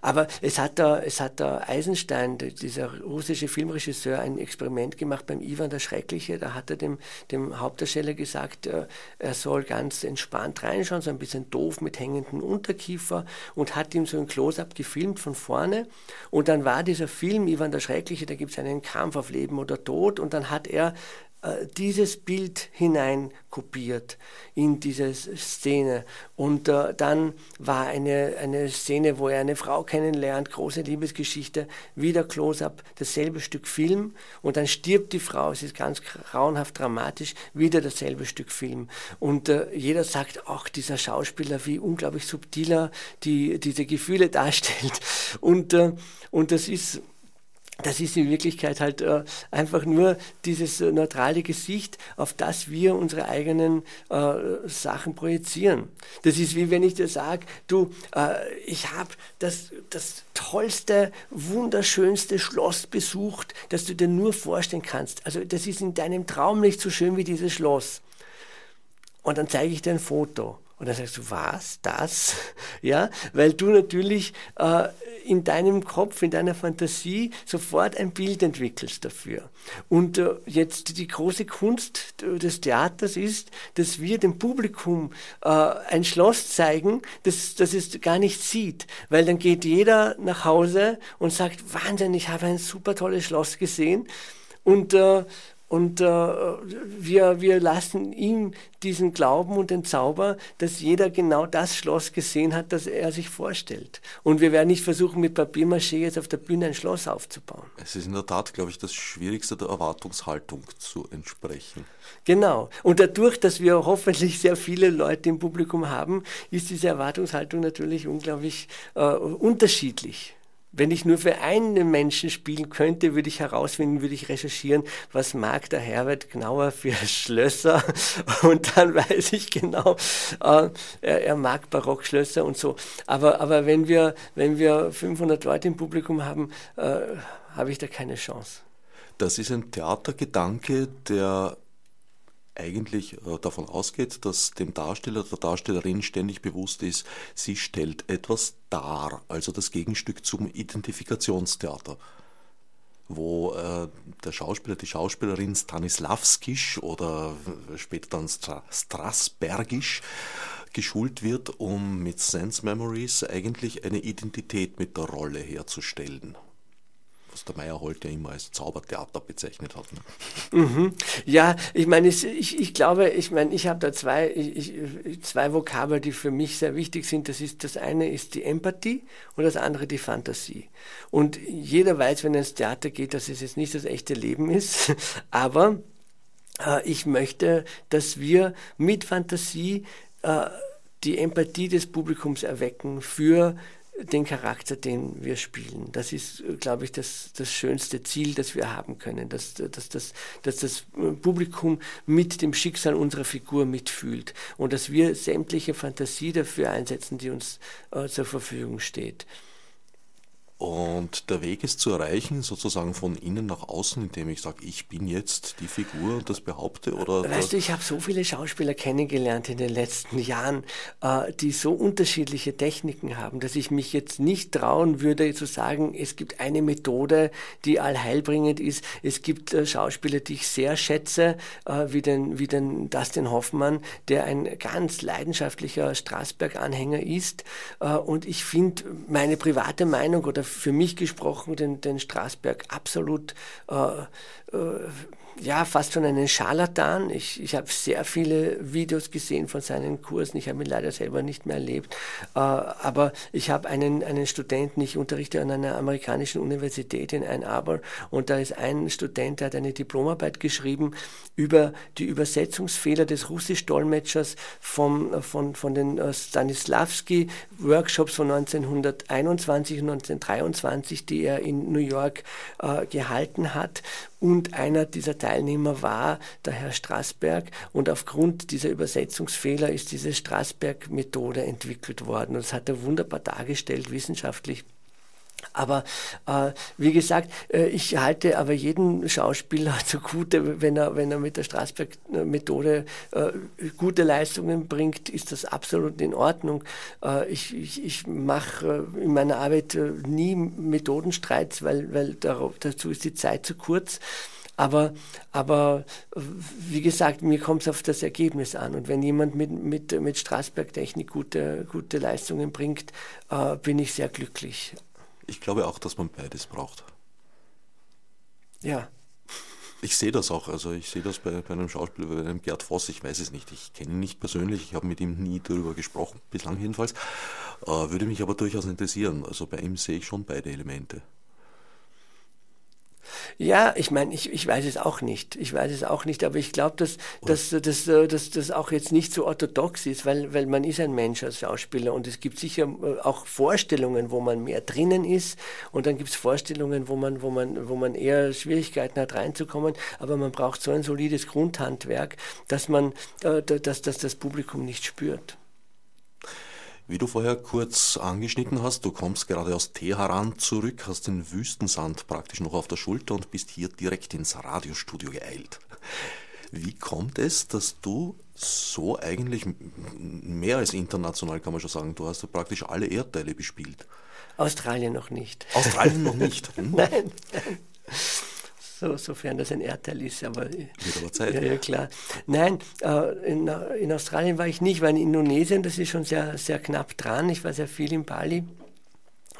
aber es hat da, es hat da Eisenstein, dieser russische Filmregisseur, ein Experiment gemacht beim Ivan der Schreckliche. Da hat er dem, dem Hauptdarsteller gesagt, äh, er soll ganz entspannt reinschauen, so ein bisschen doof mit hängenden Unterkiefer und hat ihm so ein Close-up gefilmt von vorne. Und dann war dieser Film, Ivan der Schreckliche, da gibt es einen Kampf auf Leben oder Tod und dann hat er dieses Bild hinein kopiert in diese Szene. Und äh, dann war eine, eine Szene, wo er eine Frau kennenlernt, große Liebesgeschichte, wieder Close-up, dasselbe Stück Film und dann stirbt die Frau, es ist ganz grauenhaft dramatisch, wieder dasselbe Stück Film. Und äh, jeder sagt, ach, dieser Schauspieler, wie unglaublich subtiler die, diese Gefühle darstellt. Und, äh, und das ist das ist in Wirklichkeit halt äh, einfach nur dieses äh, neutrale Gesicht, auf das wir unsere eigenen äh, Sachen projizieren. Das ist wie wenn ich dir sage, du, äh, ich habe das, das tollste, wunderschönste Schloss besucht, das du dir nur vorstellen kannst. Also das ist in deinem Traum nicht so schön wie dieses Schloss. Und dann zeige ich dir ein Foto. Und dann sagst du, was, das? Ja, weil du natürlich äh, in deinem Kopf, in deiner Fantasie sofort ein Bild entwickelst dafür. Und äh, jetzt die große Kunst des Theaters ist, dass wir dem Publikum äh, ein Schloss zeigen, das, das es gar nicht sieht. Weil dann geht jeder nach Hause und sagt, Wahnsinn, ich habe ein super tolles Schloss gesehen. Und, äh, und äh, wir, wir lassen ihm diesen Glauben und den Zauber, dass jeder genau das Schloss gesehen hat, das er sich vorstellt. Und wir werden nicht versuchen, mit Papiermaché jetzt auf der Bühne ein Schloss aufzubauen. Es ist in der Tat, glaube ich, das Schwierigste der Erwartungshaltung zu entsprechen. Genau. Und dadurch, dass wir hoffentlich sehr viele Leute im Publikum haben, ist diese Erwartungshaltung natürlich unglaublich äh, unterschiedlich. Wenn ich nur für einen Menschen spielen könnte, würde ich herausfinden, würde ich recherchieren, was mag der Herbert Gnauer für Schlösser und dann weiß ich genau, äh, er, er, mag Barockschlösser und so. Aber, aber wenn, wir, wenn wir 500 Leute im Publikum haben, äh, habe ich da keine Chance. Das ist ein Theatergedanke, der eigentlich äh, davon ausgeht, dass dem Darsteller, der Darstellerin ständig bewusst ist, sie stellt etwas dar, also das Gegenstück zum Identifikationstheater wo äh, der Schauspieler, die Schauspielerin Stanislavskisch oder später dann Strasbergisch geschult wird, um mit Sense Memories eigentlich eine Identität mit der Rolle herzustellen was der Meyerhold ja immer als Zaubertheater bezeichnet hat. Ne? Mhm. Ja, ich meine, ich, ich, glaube, ich meine, ich habe da zwei, ich, zwei Vokabel, die für mich sehr wichtig sind. Das ist das eine ist die Empathie und das andere die Fantasie. Und jeder weiß, wenn er ins Theater geht, dass es jetzt nicht das echte Leben ist, aber äh, ich möchte, dass wir mit Fantasie äh, die Empathie des Publikums erwecken für den Charakter, den wir spielen. Das ist, glaube ich, das, das schönste Ziel, das wir haben können, dass, dass, dass, dass das Publikum mit dem Schicksal unserer Figur mitfühlt und dass wir sämtliche Fantasie dafür einsetzen, die uns äh, zur Verfügung steht. Und der Weg ist zu erreichen, sozusagen von innen nach außen, indem ich sage, ich bin jetzt die Figur und das behaupte? Oder weißt du, ich habe so viele Schauspieler kennengelernt in den letzten Jahren, äh, die so unterschiedliche Techniken haben, dass ich mich jetzt nicht trauen würde zu sagen, es gibt eine Methode, die allheilbringend ist. Es gibt äh, Schauspieler, die ich sehr schätze, äh, wie, den, wie den Dustin Hoffmann, der ein ganz leidenschaftlicher Straßberg-Anhänger ist. Und ich finde meine private Meinung oder für mich gesprochen den, den Straßberg absolut äh, äh, ja, fast schon einen Scharlatan. Ich, ich habe sehr viele Videos gesehen von seinen Kursen. Ich habe ihn leider selber nicht mehr erlebt. Äh, aber ich habe einen, einen Studenten, ich unterrichte an einer amerikanischen Universität in Ann Arbor und da ist ein Student, der hat eine Diplomarbeit geschrieben über die Übersetzungsfehler des Russisch-Dolmetschers vom, von, von den äh, Stanislavski-Workshops von 1921 und 1923, die er in New York äh, gehalten hat. Und einer dieser Teilnehmer war der Herr Straßberg. Und aufgrund dieser Übersetzungsfehler ist diese Straßberg-Methode entwickelt worden. Und das hat er wunderbar dargestellt, wissenschaftlich. Aber äh, wie gesagt, äh, ich halte aber jeden Schauspieler zugute, wenn er, wenn er mit der Straßberg-Methode äh, gute Leistungen bringt, ist das absolut in Ordnung. Äh, ich ich, ich mache äh, in meiner Arbeit äh, nie Methodenstreits, weil, weil darauf, dazu ist die Zeit zu kurz. Aber, aber wie gesagt, mir kommt es auf das Ergebnis an. Und wenn jemand mit, mit, mit Straßberg-Technik gute, gute Leistungen bringt, bin ich sehr glücklich. Ich glaube auch, dass man beides braucht. Ja. Ich sehe das auch, also ich sehe das bei, bei einem Schauspieler, bei einem Gerd Voss, ich weiß es nicht, ich kenne ihn nicht persönlich, ich habe mit ihm nie darüber gesprochen, bislang jedenfalls, äh, würde mich aber durchaus interessieren. Also bei ihm sehe ich schon beide Elemente. Ja, ich meine, ich, ich weiß es auch nicht. Ich weiß es auch nicht, aber ich glaube, dass, dass, dass, dass das auch jetzt nicht so orthodox ist, weil, weil man ist ein Mensch als Schauspieler und es gibt sicher äh, auch Vorstellungen, wo man mehr drinnen ist und dann gibt es Vorstellungen, wo man, wo, man, wo man eher Schwierigkeiten hat reinzukommen, aber man braucht so ein solides Grundhandwerk, dass man, äh, dass, dass das Publikum nicht spürt. Wie du vorher kurz angeschnitten hast, du kommst gerade aus Teheran zurück, hast den Wüstensand praktisch noch auf der Schulter und bist hier direkt ins Radiostudio geeilt. Wie kommt es, dass du so eigentlich mehr als international kann man schon sagen, du hast ja praktisch alle Erdteile bespielt? Australien noch nicht. Australien noch nicht? Hm? nein, nein so, sofern das ein Erdteil ist. Aber, Wird aber Zeit. Ja, ja klar. Nein, äh, in, in, Australien war ich nicht, war in Indonesien, das ist schon sehr, sehr knapp dran. Ich war sehr viel in Bali.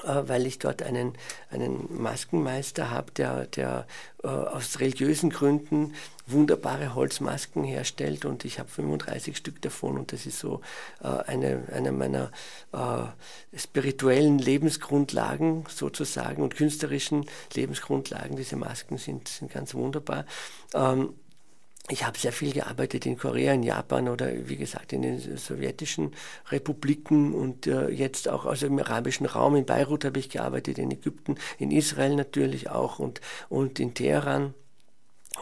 Äh, weil ich dort einen, einen Maskenmeister habe, der, der äh, aus religiösen Gründen wunderbare Holzmasken herstellt und ich habe 35 Stück davon und das ist so äh, eine, eine meiner äh, spirituellen Lebensgrundlagen sozusagen und künstlerischen Lebensgrundlagen. Diese Masken sind, sind ganz wunderbar. Ähm, ich habe sehr viel gearbeitet in Korea, in Japan oder wie gesagt in den sowjetischen Republiken und äh, jetzt auch also im arabischen Raum. In Beirut habe ich gearbeitet, in Ägypten, in Israel natürlich auch und, und in Teheran.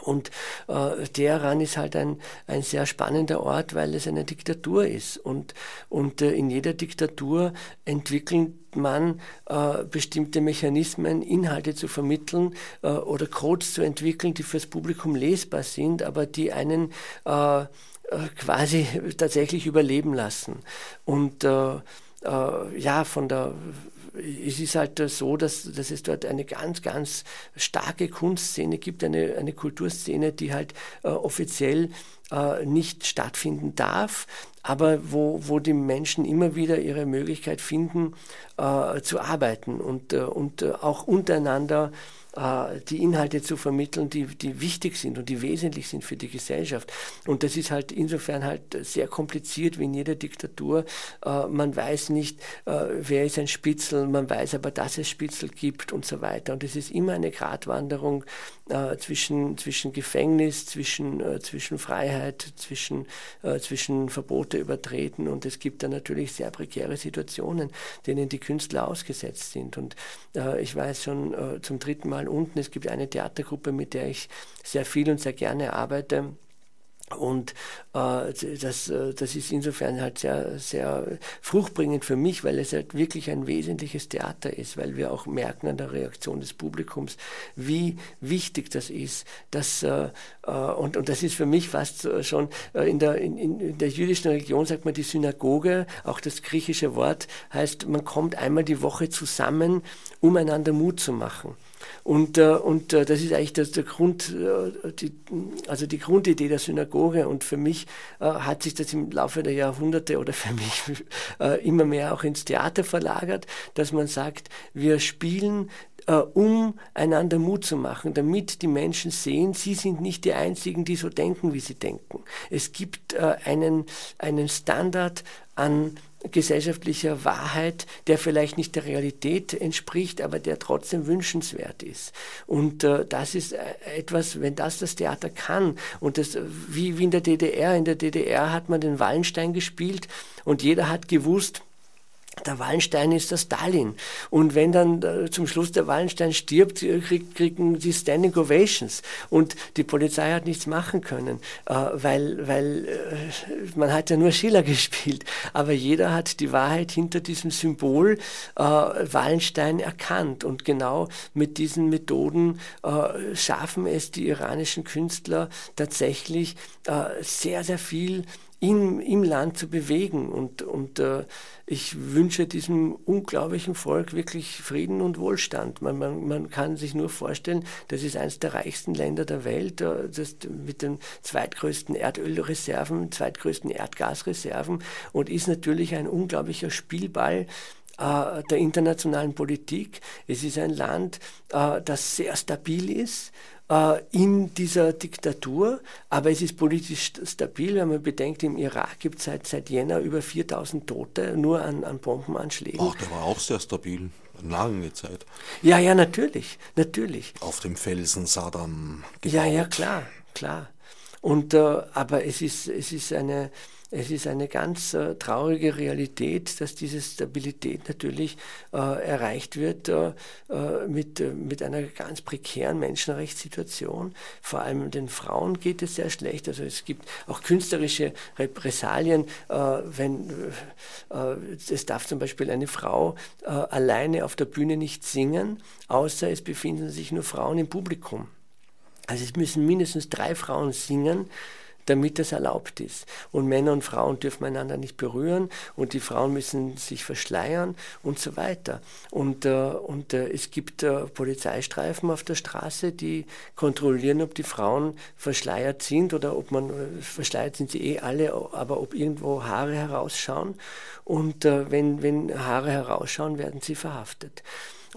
Und äh, Teheran ist halt ein, ein sehr spannender Ort, weil es eine Diktatur ist. Und, und äh, in jeder Diktatur entwickelt man äh, bestimmte Mechanismen, Inhalte zu vermitteln äh, oder Codes zu entwickeln, die fürs Publikum lesbar sind, aber die einen äh, äh, quasi tatsächlich überleben lassen. Und ja, von der es ist halt so, dass, dass es dort eine ganz, ganz starke Kunstszene gibt, eine, eine Kulturszene, die halt äh, offiziell äh, nicht stattfinden darf, aber wo, wo die Menschen immer wieder ihre Möglichkeit finden, äh, zu arbeiten und, äh, und äh, auch untereinander die Inhalte zu vermitteln, die, die wichtig sind und die wesentlich sind für die Gesellschaft. Und das ist halt insofern halt sehr kompliziert wie in jeder Diktatur. Äh, man weiß nicht, äh, wer ist ein Spitzel, man weiß aber, dass es Spitzel gibt und so weiter. Und es ist immer eine Gratwanderung zwischen, zwischen Gefängnis, zwischen, zwischen Freiheit, zwischen, zwischen Verbote übertreten. Und es gibt da natürlich sehr prekäre Situationen, denen die Künstler ausgesetzt sind. Und ich weiß schon zum dritten Mal unten. Es gibt eine Theatergruppe, mit der ich sehr viel und sehr gerne arbeite Und äh, das, äh, das ist insofern halt sehr, sehr fruchtbringend für mich, weil es halt wirklich ein wesentliches Theater ist, weil wir auch merken an der Reaktion des Publikums, wie wichtig das ist. Dass, äh, äh und, und das ist für mich fast schon äh, in der, in, in der jüdischen Religion, sagt man die Synagoge, auch das griechische Wort heißt, man kommt einmal die Woche zusammen, um einander Mut zu machen. Und, äh, und äh, das ist eigentlich das, der Grund, äh, die, also die Grundidee der Synagoge. Und für mich hat sich das im Laufe der Jahrhunderte oder für mich immer mehr auch ins Theater verlagert, dass man sagt, wir spielen um einander Mut zu machen, damit die Menschen sehen, sie sind nicht die Einzigen, die so denken, wie sie denken. Es gibt einen, einen Standard an gesellschaftlicher Wahrheit, der vielleicht nicht der Realität entspricht, aber der trotzdem wünschenswert ist. Und äh, das ist äh, etwas, wenn das das Theater kann, und das, wie, wie in der DDR, in der DDR hat man den Wallenstein gespielt und jeder hat gewusst, der Wallenstein ist der Stalin. Und wenn dann äh, zum Schluss der Wallenstein stirbt, äh, krieg, kriegen die Standing Ovations. Und die Polizei hat nichts machen können, äh, weil, weil äh, man hat ja nur Schiller gespielt. Aber jeder hat die Wahrheit hinter diesem Symbol äh, Wallenstein erkannt. Und genau mit diesen Methoden äh, schaffen es die iranischen Künstler tatsächlich sehr, sehr viel im, im Land zu bewegen. Und, und äh, ich wünsche diesem unglaublichen Volk wirklich Frieden und Wohlstand. Man, man, man kann sich nur vorstellen, das ist eines der reichsten Länder der Welt, äh, das mit den zweitgrößten Erdölreserven, zweitgrößten Erdgasreserven und ist natürlich ein unglaublicher Spielball äh, der internationalen Politik. Es ist ein Land, äh, das sehr stabil ist, in dieser Diktatur, aber es ist politisch stabil, wenn man bedenkt, im Irak gibt es seit, seit Jänner über 4000 Tote nur an, an Bombenanschlägen. Ach, der war auch sehr stabil, lange Zeit. Ja, ja, natürlich, natürlich. Auf dem Felsen Saddam. Gebaut. Ja, ja, klar, klar. Und, äh, aber es ist, es ist eine, es ist eine ganz äh, traurige Realität, dass diese Stabilität natürlich äh, erreicht wird äh, äh mit, äh, mit einer ganz prekären Menschenrechtssituation. Vor allem den Frauen geht es sehr schlecht. Also es gibt auch künstlerische Repressalien, äh, wenn es darf zum Beispiel eine Frau alleine auf der Bühne nicht singen, außer es befinden sich nur Frauen im Publikum. Also es müssen mindestens drei Frauen singen, damit das erlaubt ist. Und Männer und Frauen dürfen einander nicht berühren und die Frauen müssen sich verschleiern und so weiter. Und, äh, und äh, es gibt äh, Polizeistreifen auf der Straße, die kontrollieren, ob die Frauen verschleiert sind oder ob man, äh, verschleiert sind sie eh alle, aber ob irgendwo Haare herausschauen. Und äh, wenn, wenn Haare herausschauen, werden sie verhaftet.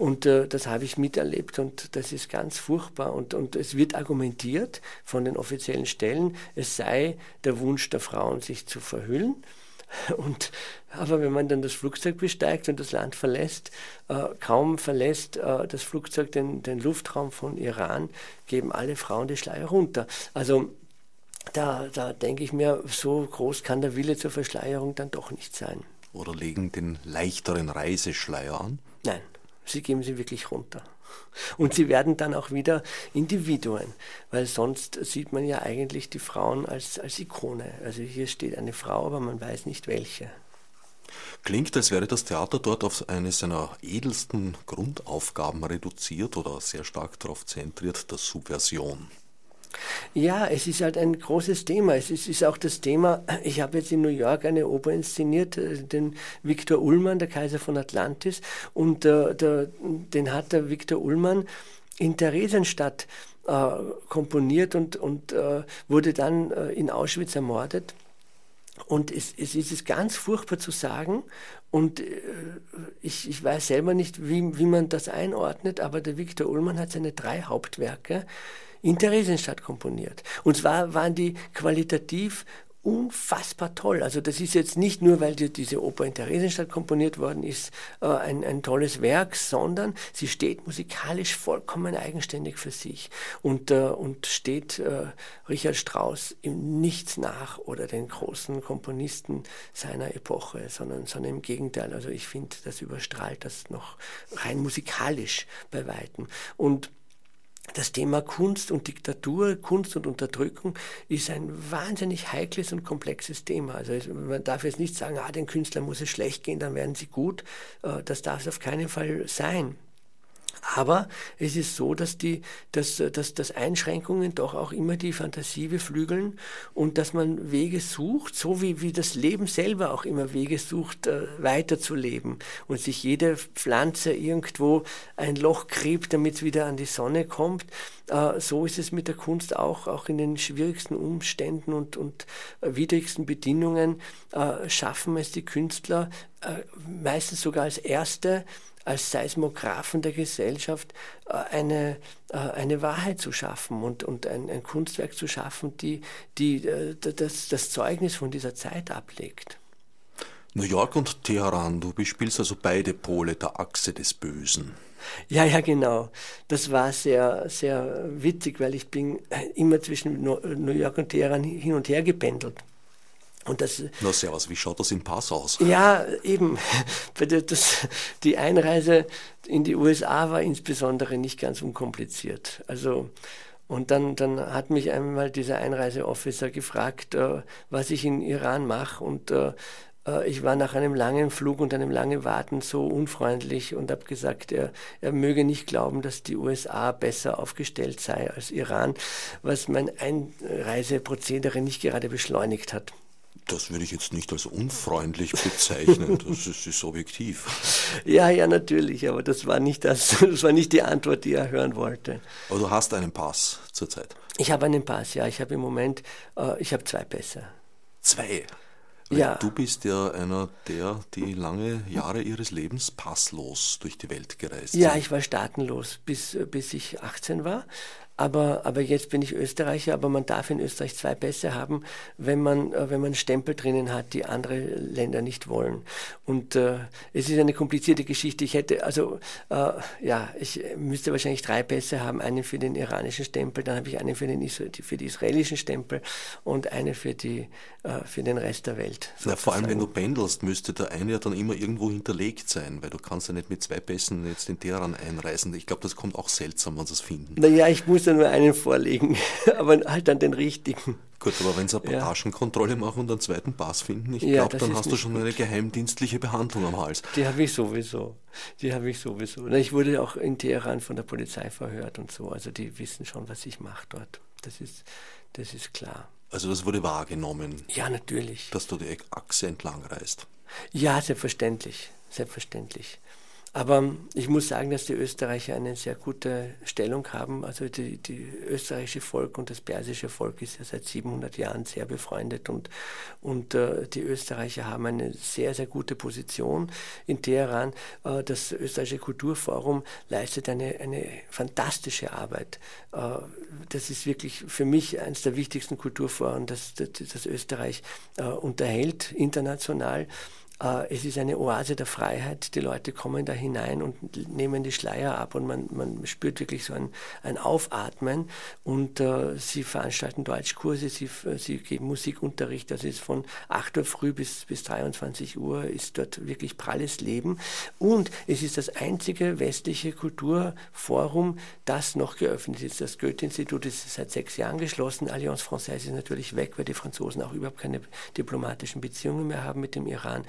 Und äh, das habe ich miterlebt und das ist ganz furchtbar. Und, und es wird argumentiert von den offiziellen Stellen, es sei der Wunsch der Frauen, sich zu verhüllen. Und, aber wenn man dann das Flugzeug besteigt und das Land verlässt, äh, kaum verlässt äh, das Flugzeug den, den Luftraum von Iran, geben alle Frauen die Schleier runter. Also da, da denke ich mir, so groß kann der Wille zur Verschleierung dann doch nicht sein. Oder legen den leichteren Reiseschleier an? Nein. Sie geben sie wirklich runter. Und sie werden dann auch wieder Individuen, weil sonst sieht man ja eigentlich die Frauen als, als Ikone. Also hier steht eine Frau, aber man weiß nicht welche. Klingt, als wäre das Theater dort auf eine seiner edelsten Grundaufgaben reduziert oder sehr stark darauf zentriert, der Subversion. Ja, es ist halt ein großes Thema. Es ist, ist, auch das Thema, ich habe jetzt in New York eine Oper inszeniert, äh, den Viktor Ullmann, der Kaiser von Atlantis, und äh, der, den hat der Viktor Ullmann in Theresienstadt äh, komponiert und, und äh, wurde dann äh, in Auschwitz ermordet. Und es, es ist ganz furchtbar zu sagen und äh, ich, ich weiß selber nicht, wie, wie man das einordnet, aber der Viktor Ullmann hat seine drei Hauptwerke in Theresienstadt komponiert. Und zwar waren die qualitativ unfassbar toll. Also das ist jetzt nicht nur, weil die, diese Oper in Theresienstadt komponiert worden ist, äh, ein, ein tolles Werk, sondern sie steht musikalisch vollkommen eigenständig für sich und, äh, und steht äh, Richard Strauss im Nichts nach oder den großen Komponisten seiner Epoche, sondern, sondern im Gegenteil. Also ich finde, das überstrahlt das noch rein musikalisch bei Weitem. Und das Thema Kunst und Diktatur, Kunst und Unterdrückung ist ein wahnsinnig heikles und komplexes Thema. Also man darf jetzt nicht sagen, ah, den Künstlern muss es schlecht gehen, dann werden sie gut. Äh, das darf es auf keinen Fall sein. Aber es ist so, dass, die, dass, dass, dass Einschränkungen doch auch immer die Fantasie beflügeln und dass man Wege sucht, so wie, wie das Leben selber auch immer Wege sucht, äh, weiterzuleben und sich jede Pflanze irgendwo ein Loch gräbt, damit es wieder an die Sonne kommt. Äh, so ist es mit der Kunst auch, auch in den schwierigsten Umständen und, und widrigsten Bedingungen äh, schaffen es die Künstler meistens sogar als Erste, als Seismographen der Gesellschaft äh, eine, äh, eine Wahrheit zu schaffen und, und ein, ein Kunstwerk zu schaffen, die, die äh, das, das Zeugnis von dieser Zeit ablegt. New York und Teheran, du bespielst also beide Pole der Achse des Bösen. Ja, ja, genau. Das war sehr, sehr witzig, weil ich bin immer zwischen New York und Teheran hin und her gependelt. Und das, Na servus, wie schaut das im Pass aus? Ja, eben. Das, die Einreise in die USA war insbesondere nicht ganz unkompliziert. Also, und dann, dann hat mich einmal dieser Einreiseofficer gefragt, äh, was ich in Iran mache. Und äh, äh, ich war nach einem langen Flug und einem langen Warten so unfreundlich und habe gesagt, er, er möge nicht glauben, dass die USA besser aufgestellt sei als Iran, was mein Einreiseprozedere nicht gerade beschleunigt hat. Das würde ich jetzt nicht als unfreundlich bezeichnen, das ist, ist objektiv. Ja, ja, natürlich, aber das war, nicht das, das war nicht die Antwort, die er hören wollte. Aber du hast einen Pass zurzeit? Ich habe einen Pass, ja. Ich habe im Moment, äh, ich habe zwei Pässe. Zwei? Weil ja. Du bist ja einer der, die lange Jahre ihres Lebens passlos durch die Welt gereist sind. Ja, ich war staatenlos, bis, bis ich 18 war aber, aber jetzt bin ich Österreicher, aber man darf in Österreich zwei Pässe haben, wenn man, äh, wenn man Stempel drinnen hat, die andere Länder nicht wollen. Und äh, es ist eine komplizierte Geschichte. Ich hätte, also, äh, ja, ich müsste wahrscheinlich drei Pässe haben, einen für den iranischen Stempel, dann habe ich einen für den für die israelischen Stempel und einen für, die, äh, für den Rest der Welt. Ja, vor allem, wenn du pendelst, müsste der eine ja dann immer irgendwo hinterlegt sein, weil du kannst ja nicht mit zwei Pässen jetzt in Teheran einreisen. Ich glaube, das kommt auch seltsam, wenn sie es finden. Naja, ich muss ja nur einen vorlegen, aber halt dann den richtigen. Gut, aber wenn sie eine Passagenkontrolle machen und einen zweiten Pass finden, ich ja, glaube, dann hast du schon gut. eine geheimdienstliche Behandlung am Hals. Die habe ich sowieso. Die habe ich sowieso. Ich wurde auch in Teheran von der Polizei verhört und so. Also die wissen schon, was ich mache dort. Das ist, das ist klar. Also das wurde wahrgenommen? Ja, natürlich. Dass du die Achse entlang reist? Ja, selbstverständlich. Selbstverständlich. Aber ich muss sagen, dass die Österreicher eine sehr gute Stellung haben. Also die, die österreichische Volk und das persische Volk ist ja seit 700 Jahren sehr befreundet und, und äh, die Österreicher haben eine sehr, sehr gute Position in Teheran. Äh, das österreichische Kulturforum leistet eine, eine fantastische Arbeit. Äh, das ist wirklich für mich eines der wichtigsten Kulturforen, das, das, das Österreich äh, unterhält international. Äh, es ist eine Oase der Freiheit. Die Leute kommen da hinein und nehmen die Schleier ab und man, man spürt wirklich so ein, ein Aufatmen. Und äh, sie veranstalten Deutschkurse, sie, sie geben Musikunterricht. Das ist von 8 Uhr früh bis, bis 23 Uhr ist dort wirklich pralles Leben. Und es ist das einzige westliche Kulturforum, das noch geöffnet ist. Das Goethe-Institut ist seit sechs Jahren geschlossen. Allianz Française ist natürlich weg, weil die Franzosen auch überhaupt keine diplomatischen Beziehungen mehr haben mit dem Iran.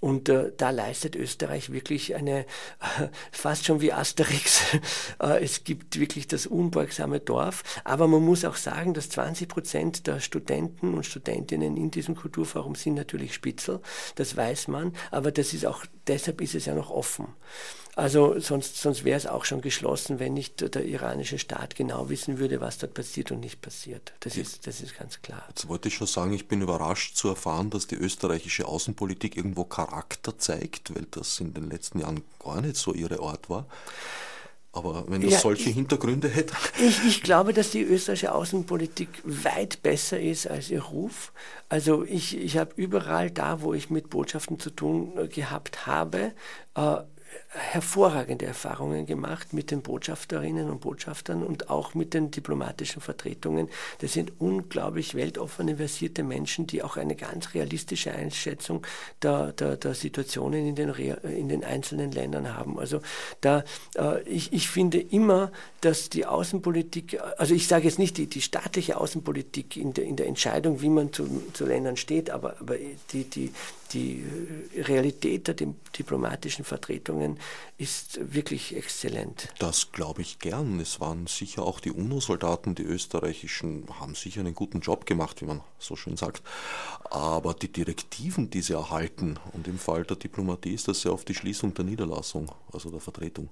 Und äh, da leistet Österreich wirklich eine, äh, fast schon wie Asterix. äh, es gibt wirklich das unbeugsame Dorf. Aber man muss auch sagen, dass 20 Prozent der Studenten und Studentinnen in diesem Kulturforum sind natürlich Spitzel. Das weiß man. Aber das ist auch, deshalb ist es ja noch offen. Also sonst, sonst wäre es auch schon geschlossen, wenn nicht der iranische Staat genau wissen würde, was dort passiert und nicht passiert. Das, ist, das ist ganz klar. Jetzt wollte ich schon sagen, ich bin überrascht zu erfahren, dass die österreichische Außenpolitik irgendwo Charakter zeigt, weil das in den letzten Jahren gar nicht so ihre Art war. Aber wenn das ja, solche ich, Hintergründe hätte. Ich, ich, glaube, dass die österreichische Außenpolitik weit besser ist als ihr Ruf. Also ich, ich habe überall da, wo ich mit Botschaften zu tun äh, gehabt habe, äh, hervorragende Erfahrungen gemacht mit den Botschafterinnen und Botschaftern und auch mit den diplomatischen Vertretungen. Das sind unglaublich weltoffene, versierte Menschen, die auch eine ganz realistische Einschätzung der, der, der Situationen in den, in den einzelnen Ländern haben. Also da, äh, ich, ich finde immer, dass die Außenpolitik, also ich sage jetzt nicht die, die staatliche Außenpolitik in der, in der Entscheidung, wie man zu, zu Ländern steht, aber, aber die, die, die Realität der diplomatischen Vertretungen ist wirklich exzellent. Das glaube ich gern. Es waren sicher auch die UNO-Soldaten, die österreichischen, haben sicher einen guten Job gemacht, wie man so schön sagt. Aber die Direktiven, die sie erhalten, und im Fall der Diplomatie ist das sehr oft die Schließung der Niederlassung, also der Vertretung.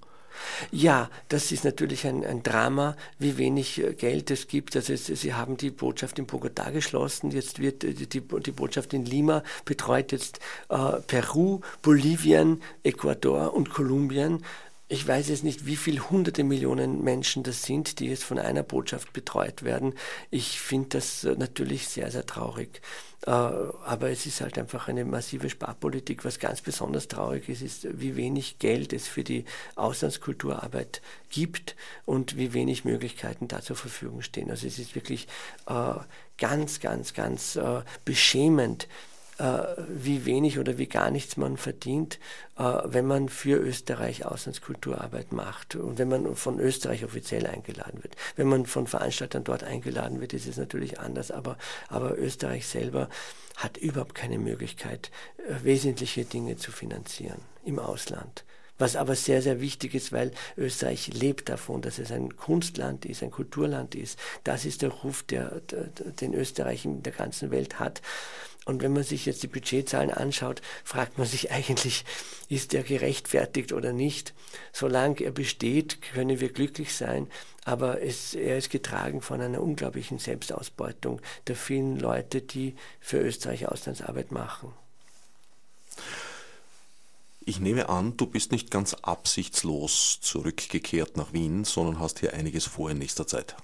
Ja, das ist natürlich ein, ein Drama, wie wenig äh, Geld es gibt. Also es, Sie haben die Botschaft in Bogotá geschlossen, jetzt wird äh, die, die, Botschaft in Lima betreut jetzt äh, Peru, Bolivien, Ecuador und Kolumbien. Ich weiß jetzt nicht, wie viele hunderte Millionen Menschen das sind, die jetzt von einer Botschaft betreut werden. Ich finde das äh, natürlich sehr, sehr traurig. Äh, aber es ist halt einfach eine massive Sparpolitik. Was ganz besonders traurig ist, ist, wie wenig Geld es für die Auslandskulturarbeit gibt und wie wenig Möglichkeiten da zur Verfügung stehen. Also es ist wirklich äh, ganz, ganz, ganz beschämend, äh, wie wenig oder wie gar nichts man verdient, äh, wenn man für Österreich Auslandskulturarbeit macht und wenn man von Österreich offiziell eingeladen wird. Wenn man von Veranstaltern dort eingeladen wird, ist es natürlich anders, aber, aber Österreich selber hat überhaupt keine Möglichkeit, äh, wesentliche Dinge zu finanzieren im Ausland was aber sehr, sehr wichtig ist, weil Österreich lebt davon, dass es ein Kunstland ist, ein Kulturland ist. Das ist der Ruf, der, der, den Österreich in der ganzen Welt hat. Und wenn man sich jetzt die Budgetzahlen anschaut, fragt man sich eigentlich, ist er gerechtfertigt oder nicht? Solange er besteht, können wir glücklich sein, aber es, er ist getragen von einer unglaublichen Selbstausbeutung der vielen Leute, die für Österreich Auslandsarbeit machen. Ich nehme an, du bist nicht ganz absichtslos zurückgekehrt nach Wien, sondern hast hier einiges vor in nächster Zeit.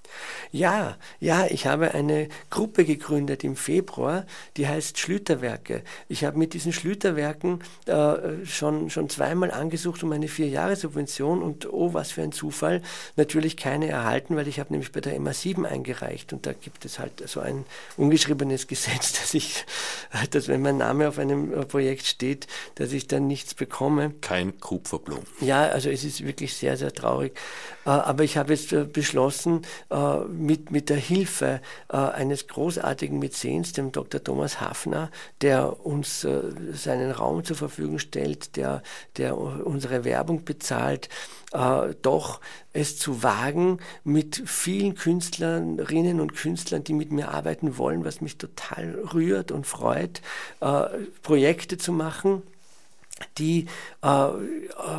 Ja, ja, ich habe eine Gruppe gegründet im Februar, die heißt Schlüterwerke. Ich habe mit diesen Schlüterwerken äh, schon, schon zweimal angesucht um eine Vier-Jahre-Subvention und oh, was für ein Zufall, natürlich keine erhalten, weil ich habe nämlich bei der MA7 eingereicht und da gibt es halt so ein ungeschriebenes Gesetz, dass ich, dass wenn mein Name auf einem Projekt steht, dass ich dann nichts bekomme bekomme. Kein Kupferblum. Ja, also es ist wirklich sehr, sehr traurig. Äh, aber ich habe jetzt äh, beschlossen, äh, mit, mit der Hilfe eines großartigen Mäzens, dem Dr. Thomas Hafner, der uns seinen Raum zur Verfügung stellt, der, der unsere Werbung bezahlt, doch es zu wagen, mit vielen Künstlerinnen und Künstlern, die mit mir arbeiten wollen, was mich total rührt und freut, Projekte zu machen die äh,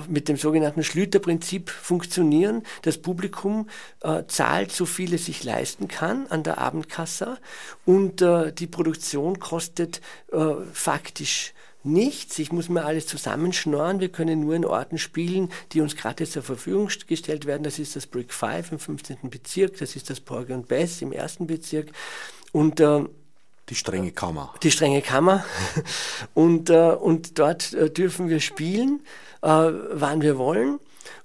mit dem sogenannten Schlüterprinzip funktionieren. Das Publikum äh, zahlt so viel es sich leisten kann an der Abendkasse und äh, die Produktion kostet äh, faktisch nichts. Ich muss mir alles zusammenschnorren. Wir können nur in Orten spielen, die uns gratis zur Verfügung gestellt werden. Das ist das Brick 5 im 15. Bezirk, das ist das Porgy und Bess im ersten Bezirk. Und äh, die strenge Kammer. Die strenge Kammer. Und, äh, und dort äh, dürfen wir spielen, äh, wann wir wollen.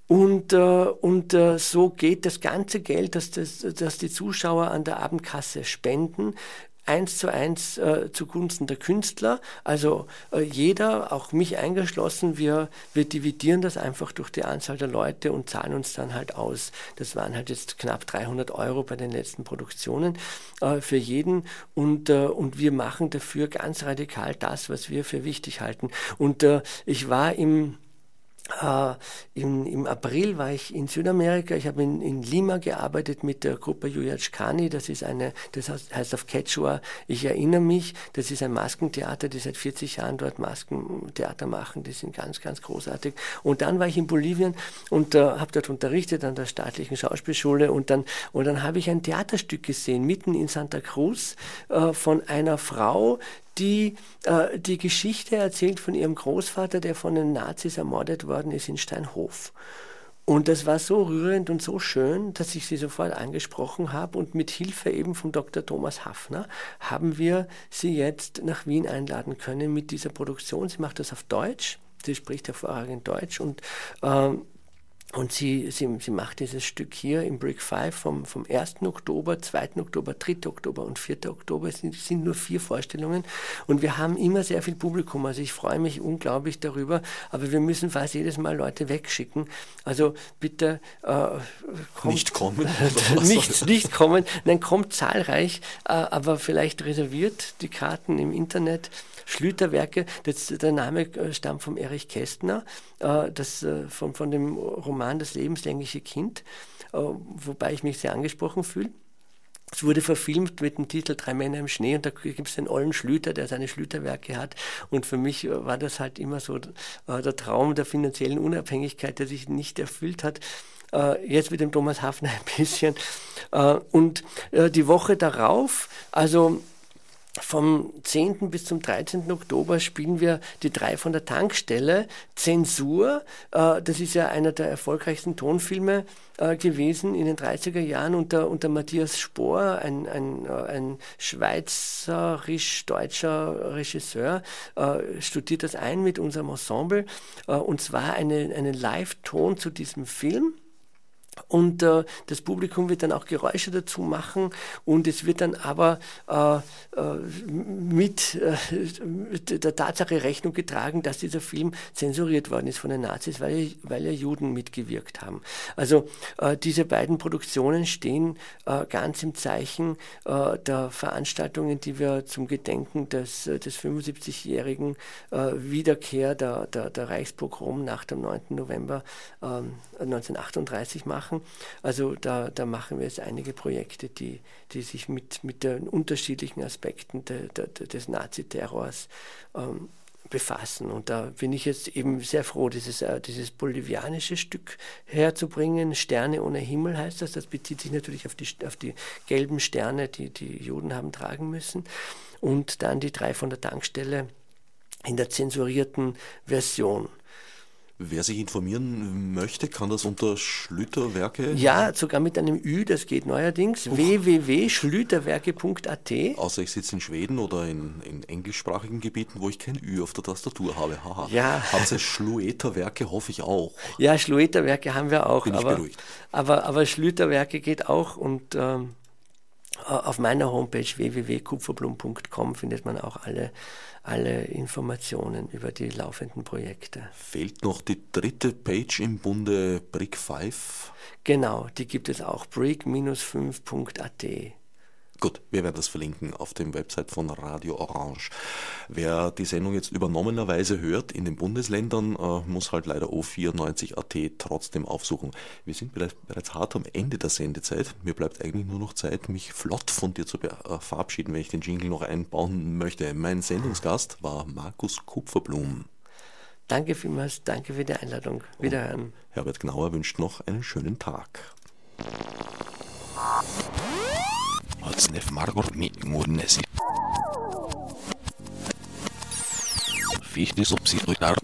Und, äh, und äh, so geht das ganze Geld, das, das, das die Zuschauer an der Abendkasse spenden, eins zu eins äh, zugunsten der Künstler. Also äh, jeder, auch mich eingeschlossen, wir, wir dividieren das einfach durch die Anzahl der Leute und zahlen uns dann halt aus. Das waren halt jetzt knapp 300 Euro bei den letzten Produktionen äh, für jeden und, äh, und wir machen dafür ganz radikal das, was wir für wichtig halten. Und äh, ich war im Uh, im, Im April war ich in Südamerika. Ich habe in, in, Lima gearbeitet mit der Gruppe Yuyachkani. Das ist eine, das heißt auf Quechua. Ich erinnere mich, das ist ein Maskentheater, die seit 40 Jahren dort Maskentheater machen. Die sind ganz, ganz großartig. Und dann war ich in Bolivien und uh, habe dort unterrichtet an der staatlichen Schauspielschule. Und dann, und dann habe ich ein Theaterstück gesehen, mitten in Santa Cruz, uh, von einer Frau, die äh, die Geschichte erzählt von ihrem Großvater, der von den Nazis ermordet worden ist in Steinhof. Und das war so rührend und so schön, dass ich sie sofort angesprochen habe. Und mit Hilfe eben von Dr. Thomas Hafner haben wir sie jetzt nach Wien einladen können mit dieser Produktion. Sie macht das auf Deutsch Sie spricht hervorragend Deutsch und ähm, und sie, sie, sie macht dieses Stück hier im Brick 5 vom, vom 1. Oktober, 2. Oktober, 3. Oktober und 4. Oktober. Es sind, sind nur vier Vorstellungen und wir haben immer sehr viel Publikum. Also ich freue mich unglaublich darüber, aber wir müssen fast jedes Mal Leute wegschicken. Also bitte äh, kommt, nicht kommen. nicht, nicht kommen. Nein, kommt zahlreich, äh, aber vielleicht reserviert die Karten im Internet. Schlüterwerke, das, der Name äh, stammt von Erich Kästner, äh, das, äh, von, von dem Roman Das lebenslängliche Kind, wobei ich mich sehr angesprochen fühle. Es wurde verfilmt mit dem Titel Drei Männer im Schnee und da gibt es den Ollen Schlüter, der seine Schlüterwerke hat. Und für mich war das halt immer so der Traum der finanziellen Unabhängigkeit, der sich nicht erfüllt hat. Jetzt mit dem Thomas Hafner ein bisschen. Und die Woche darauf, also vom 10. bis zum 13. Oktober spielen wir die drei von der Tankstelle. Zensur, äh, das ist ja einer der erfolgreichsten Tonfilme äh, gewesen in den 30er Jahren unter, unter Matthias Spohr, ein, ein, äh, ein schweizerisch-deutscher Regisseur, studiert das ein mit unserem Ensemble. Und zwar einen eine Live-Ton zu diesem Film und äh, das Publikum wird dann auch Geräusche dazu machen und es wird dann aber äh, äh, mit, äh, der Tatsache Rechnung getragen, dass dieser Film zensuriert worden ist von den Nazis, weil, weil ja Juden mitgewirkt haben. Also äh, diese beiden Produktionen stehen äh, ganz im Zeichen der Veranstaltungen, die wir zum Gedenken des, des 75-jährigen Wiederkehr der, der, der Reichspogrom nach dem 9. November 1938 ähm, machen machen. Also da, da machen wir jetzt einige Projekte, die, die sich mit, mit den unterschiedlichen Aspekten de, de, de, des Naziterrors ähm, befassen. Und da bin ich jetzt eben sehr froh, dieses, äh, dieses bolivianische Stück herzubringen. Sterne ohne Himmel heißt das. Das bezieht sich natürlich auf die, auf die gelben Sterne, die die Juden haben tragen müssen. Und dann die drei von der Tankstelle in der zensurierten Version. Wer sich informieren möchte, kann das unter Schlüterwerke? Ja, sogar mit einem Ü, das geht neuerdings. www.schlüterwerke.at. Außer ich sitze in Schweden oder in, in, englischsprachigen Gebieten, wo ich kein Ü auf der Tastatur habe. Haha. Ja. Haben Sie Schlueterwerke, hoffe ich auch. Ja, Schlueterwerke haben wir auch. Bin aber, ich beruhigt. Aber, aber Schlüterwerke geht auch und ähm, auf meiner Homepage www.kupferblum.com findet man auch alle alle Informationen über die laufenden Projekte. Fehlt noch die dritte Page im Bunde Brick 5? Genau, die gibt es auch, brick-5.at. Gut, wir werden das verlinken auf dem Website von Radio Orange. Wer die Sendung jetzt übernommenerweise hört in den Bundesländern, äh, muss halt leider O94.at trotzdem aufsuchen. Wir sind bereits hart am Ende der Sendezeit. Mir bleibt eigentlich nur noch Zeit, mich flott von dir zu äh, verabschieden, wenn ich den Jingle noch einbauen möchte. Mein Sendungsgast war Markus Kupferblum. Danke vielmals, danke für die Einladung. Wiederhören. Und Herbert Gnauer wünscht noch einen schönen Tag. Otsnef Margot Murnesi. Fichtes Obsidionar